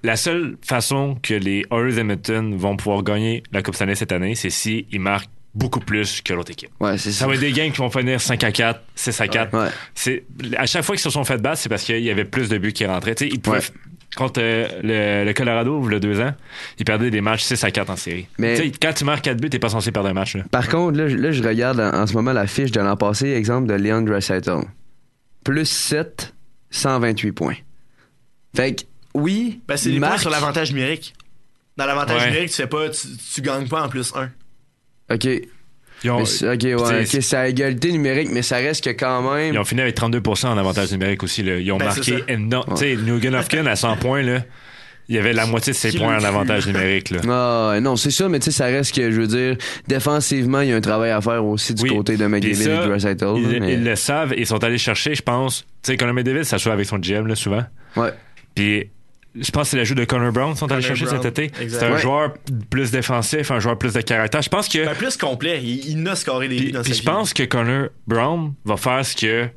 La seule façon que les Oilers d'Edmonton vont pouvoir gagner la Coupe Stanley cette année, c'est s'ils marquent beaucoup plus que l'autre équipe. Ouais, c'est Ça ça. va être des games qui vont finir 5 à 4, 6 à 4. Ouais. C'est, à chaque fois qu'ils se sont fait battre, c'est parce qu'il y avait plus de buts qui rentraient. Tu sais, ils pouvaient, Ouais. contre euh, le, le Colorado, il y a deux ans, ils perdaient des matchs 6 à 4 en série. Mais- quand tu marques 4 buts, t'es pas censé perdre un match. Là. Par contre, là, je- là, je regarde en, ce moment la fiche de l'an passé, exemple de Leon Draisaitl. Plus 7, 128 points. Fait que, oui, Ben, c'est les points sur l'avantage numérique. Dans l'avantage Ouais. numérique, tu fais pas, tu, tu gagnes pas en plus 1. OK. Ils ont, Mais c'est- OK, ouais, c'est- OK, c'est à égalité numérique, mais ça reste que quand même... ils ont fini avec 32% en avantage numérique aussi. Là. Ils ont Ben, marqué énorme. Tu sais, Nugent Hopkins à 100 points, là, il y avait la moitié de ses points en avantage numérique. Là. Ah, non, c'est ça, mais tu sais, ça reste que, je veux dire, défensivement, il y a un travail à faire aussi du Oui. côté de ça, et Draisaitl. Ils, mais- ils le savent et ils sont allés chercher, je pense. Tu sais, Conor McDavid, ça joue avec son GM là, souvent. Ouais. Puis je pense que c'est l'ajout de Connor Brown sont allés chercher Brown, cet été. C'est un Ouais. joueur plus défensif, un joueur plus de caractère. Je pense que. Ben, plus complet. Il, il n'a scoré des buts Puis, dans puis je pense que Connor Brown va faire ce que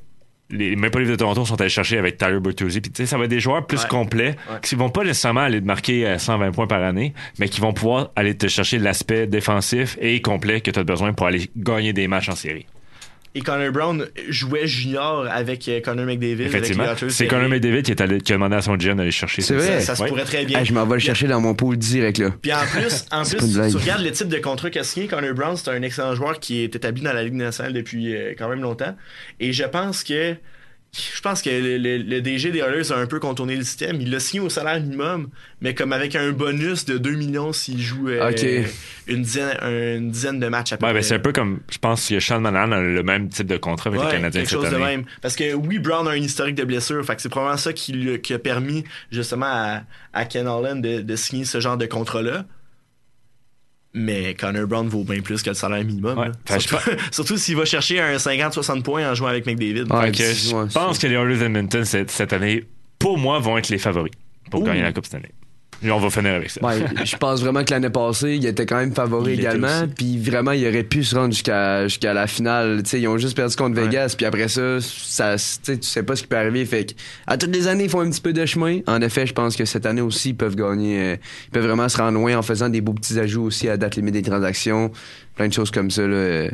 les Maple Leafs de Toronto sont allés chercher avec Tyler Bertuzzi. Puis tu sais, ça va être des joueurs plus Ouais. complets Ouais. qui vont pas nécessairement aller te marquer euh, 120 points par année, mais qui vont pouvoir aller te chercher l'aspect défensif et complet que tu as besoin pour aller gagner des matchs en série. Et Connor Brown jouait junior avec euh, Connor McDavid. Effectivement. C'est Connor McDavid qui, est allé- qui a demandé à son GM d'aller chercher C'est vrai? Ça, ça se pourrait très bien. Hey, je m'en vais le chercher dans mon pool direct, là. Puis en plus, en plus tu regardes le type de contrat qu'a signé Connor Brown, c'est un excellent joueur qui est établi dans la Ligue nationale depuis euh, quand même longtemps. Et je pense que je pense que le, le- le DG des Oilers a un peu contourné le système. Il l'a signé au salaire minimum, mais comme avec un bonus de 2 millions s'il joue euh, une, dizaine, une dizaine de matchs à peu Ouais, ben, c'est un peu comme, je pense que Sean Manahan a le même type de contrat avec Ouais, les Canadiens quelque cette chose de année. même. Parce que oui, Brown a un historique de blessure. Fait que c'est probablement ça qui, lui- qui a permis justement à, à Ken Holland de, de signer ce genre de contrat-là. Mais Connor Brown vaut bien plus que le salaire minimum. Ouais. Surtout, surtout s'il va chercher un 50-60 points en jouant avec McDavid. Ouais, que je pense que les Oilers d'Edmonton cette, cette année, pour moi, vont être les favoris pour Ouh. gagner la Coupe cette année. Et on va finir avec ça. Ouais, je pense vraiment que l'année passée, il était quand même favori Il également. Puis vraiment, il aurait pu se rendre jusqu'à jusqu'à la finale. Tu sais, ils ont juste perdu contre Vegas. Puis après ça, ça tu sais, tu sais pas ce qui peut arriver. Fait que, à toutes les années, ils font un petit peu de chemin. En effet, je pense que cette année aussi, ils peuvent gagner. euh, ils peuvent vraiment se rendre loin en faisant des beaux petits ajouts aussi à date limite des transactions. Plein de choses comme ça. Là. euh.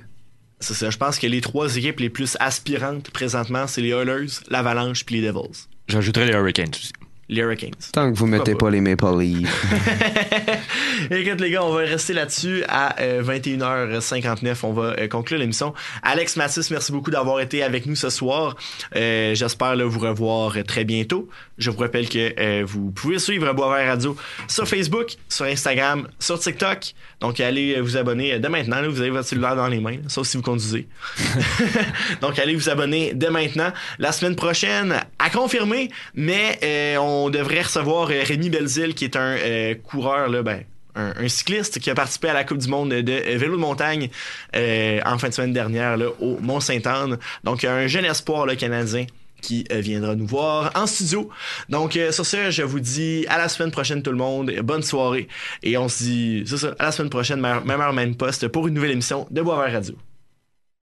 C'est ça. Je pense que les trois équipes les plus aspirantes présentement, c'est les Oilers, l'Avalanche puis les Devils. J'ajouterais les Hurricanes aussi. Les Hurricanes. Tant que vous mettez pas? les Maple Leafs. Écoute les gars, on va rester là-dessus à euh, 21h59. On va euh, conclure l'émission. Alex Mathis, merci beaucoup d'avoir été avec nous ce soir. Euh, J'espère vous revoir euh, très bientôt. Je vous rappelle que euh, vous pouvez suivre Boisvert Radio sur Facebook, sur Instagram, sur TikTok. Donc allez euh, vous abonner euh, dès maintenant. là. vous avez votre cellulaire dans les mains, là, sauf si vous conduisez. Donc allez vous abonner dès maintenant. La semaine prochaine, à confirmer, mais euh, on devrait recevoir euh, Rémi Belzile, qui est un euh, coureur, ben, un, cycliste qui a participé à la Coupe du Monde de euh, vélo de montagne en fin de semaine dernière au Mont-Sainte-Anne. Donc un jeune espoir canadien qui viendra nous voir en studio. Donc sur ce, je vous dis à la semaine prochaine tout le monde, bonne soirée et on se dit à la semaine prochaine même heure même poste pour une nouvelle émission de Boisvert Radio.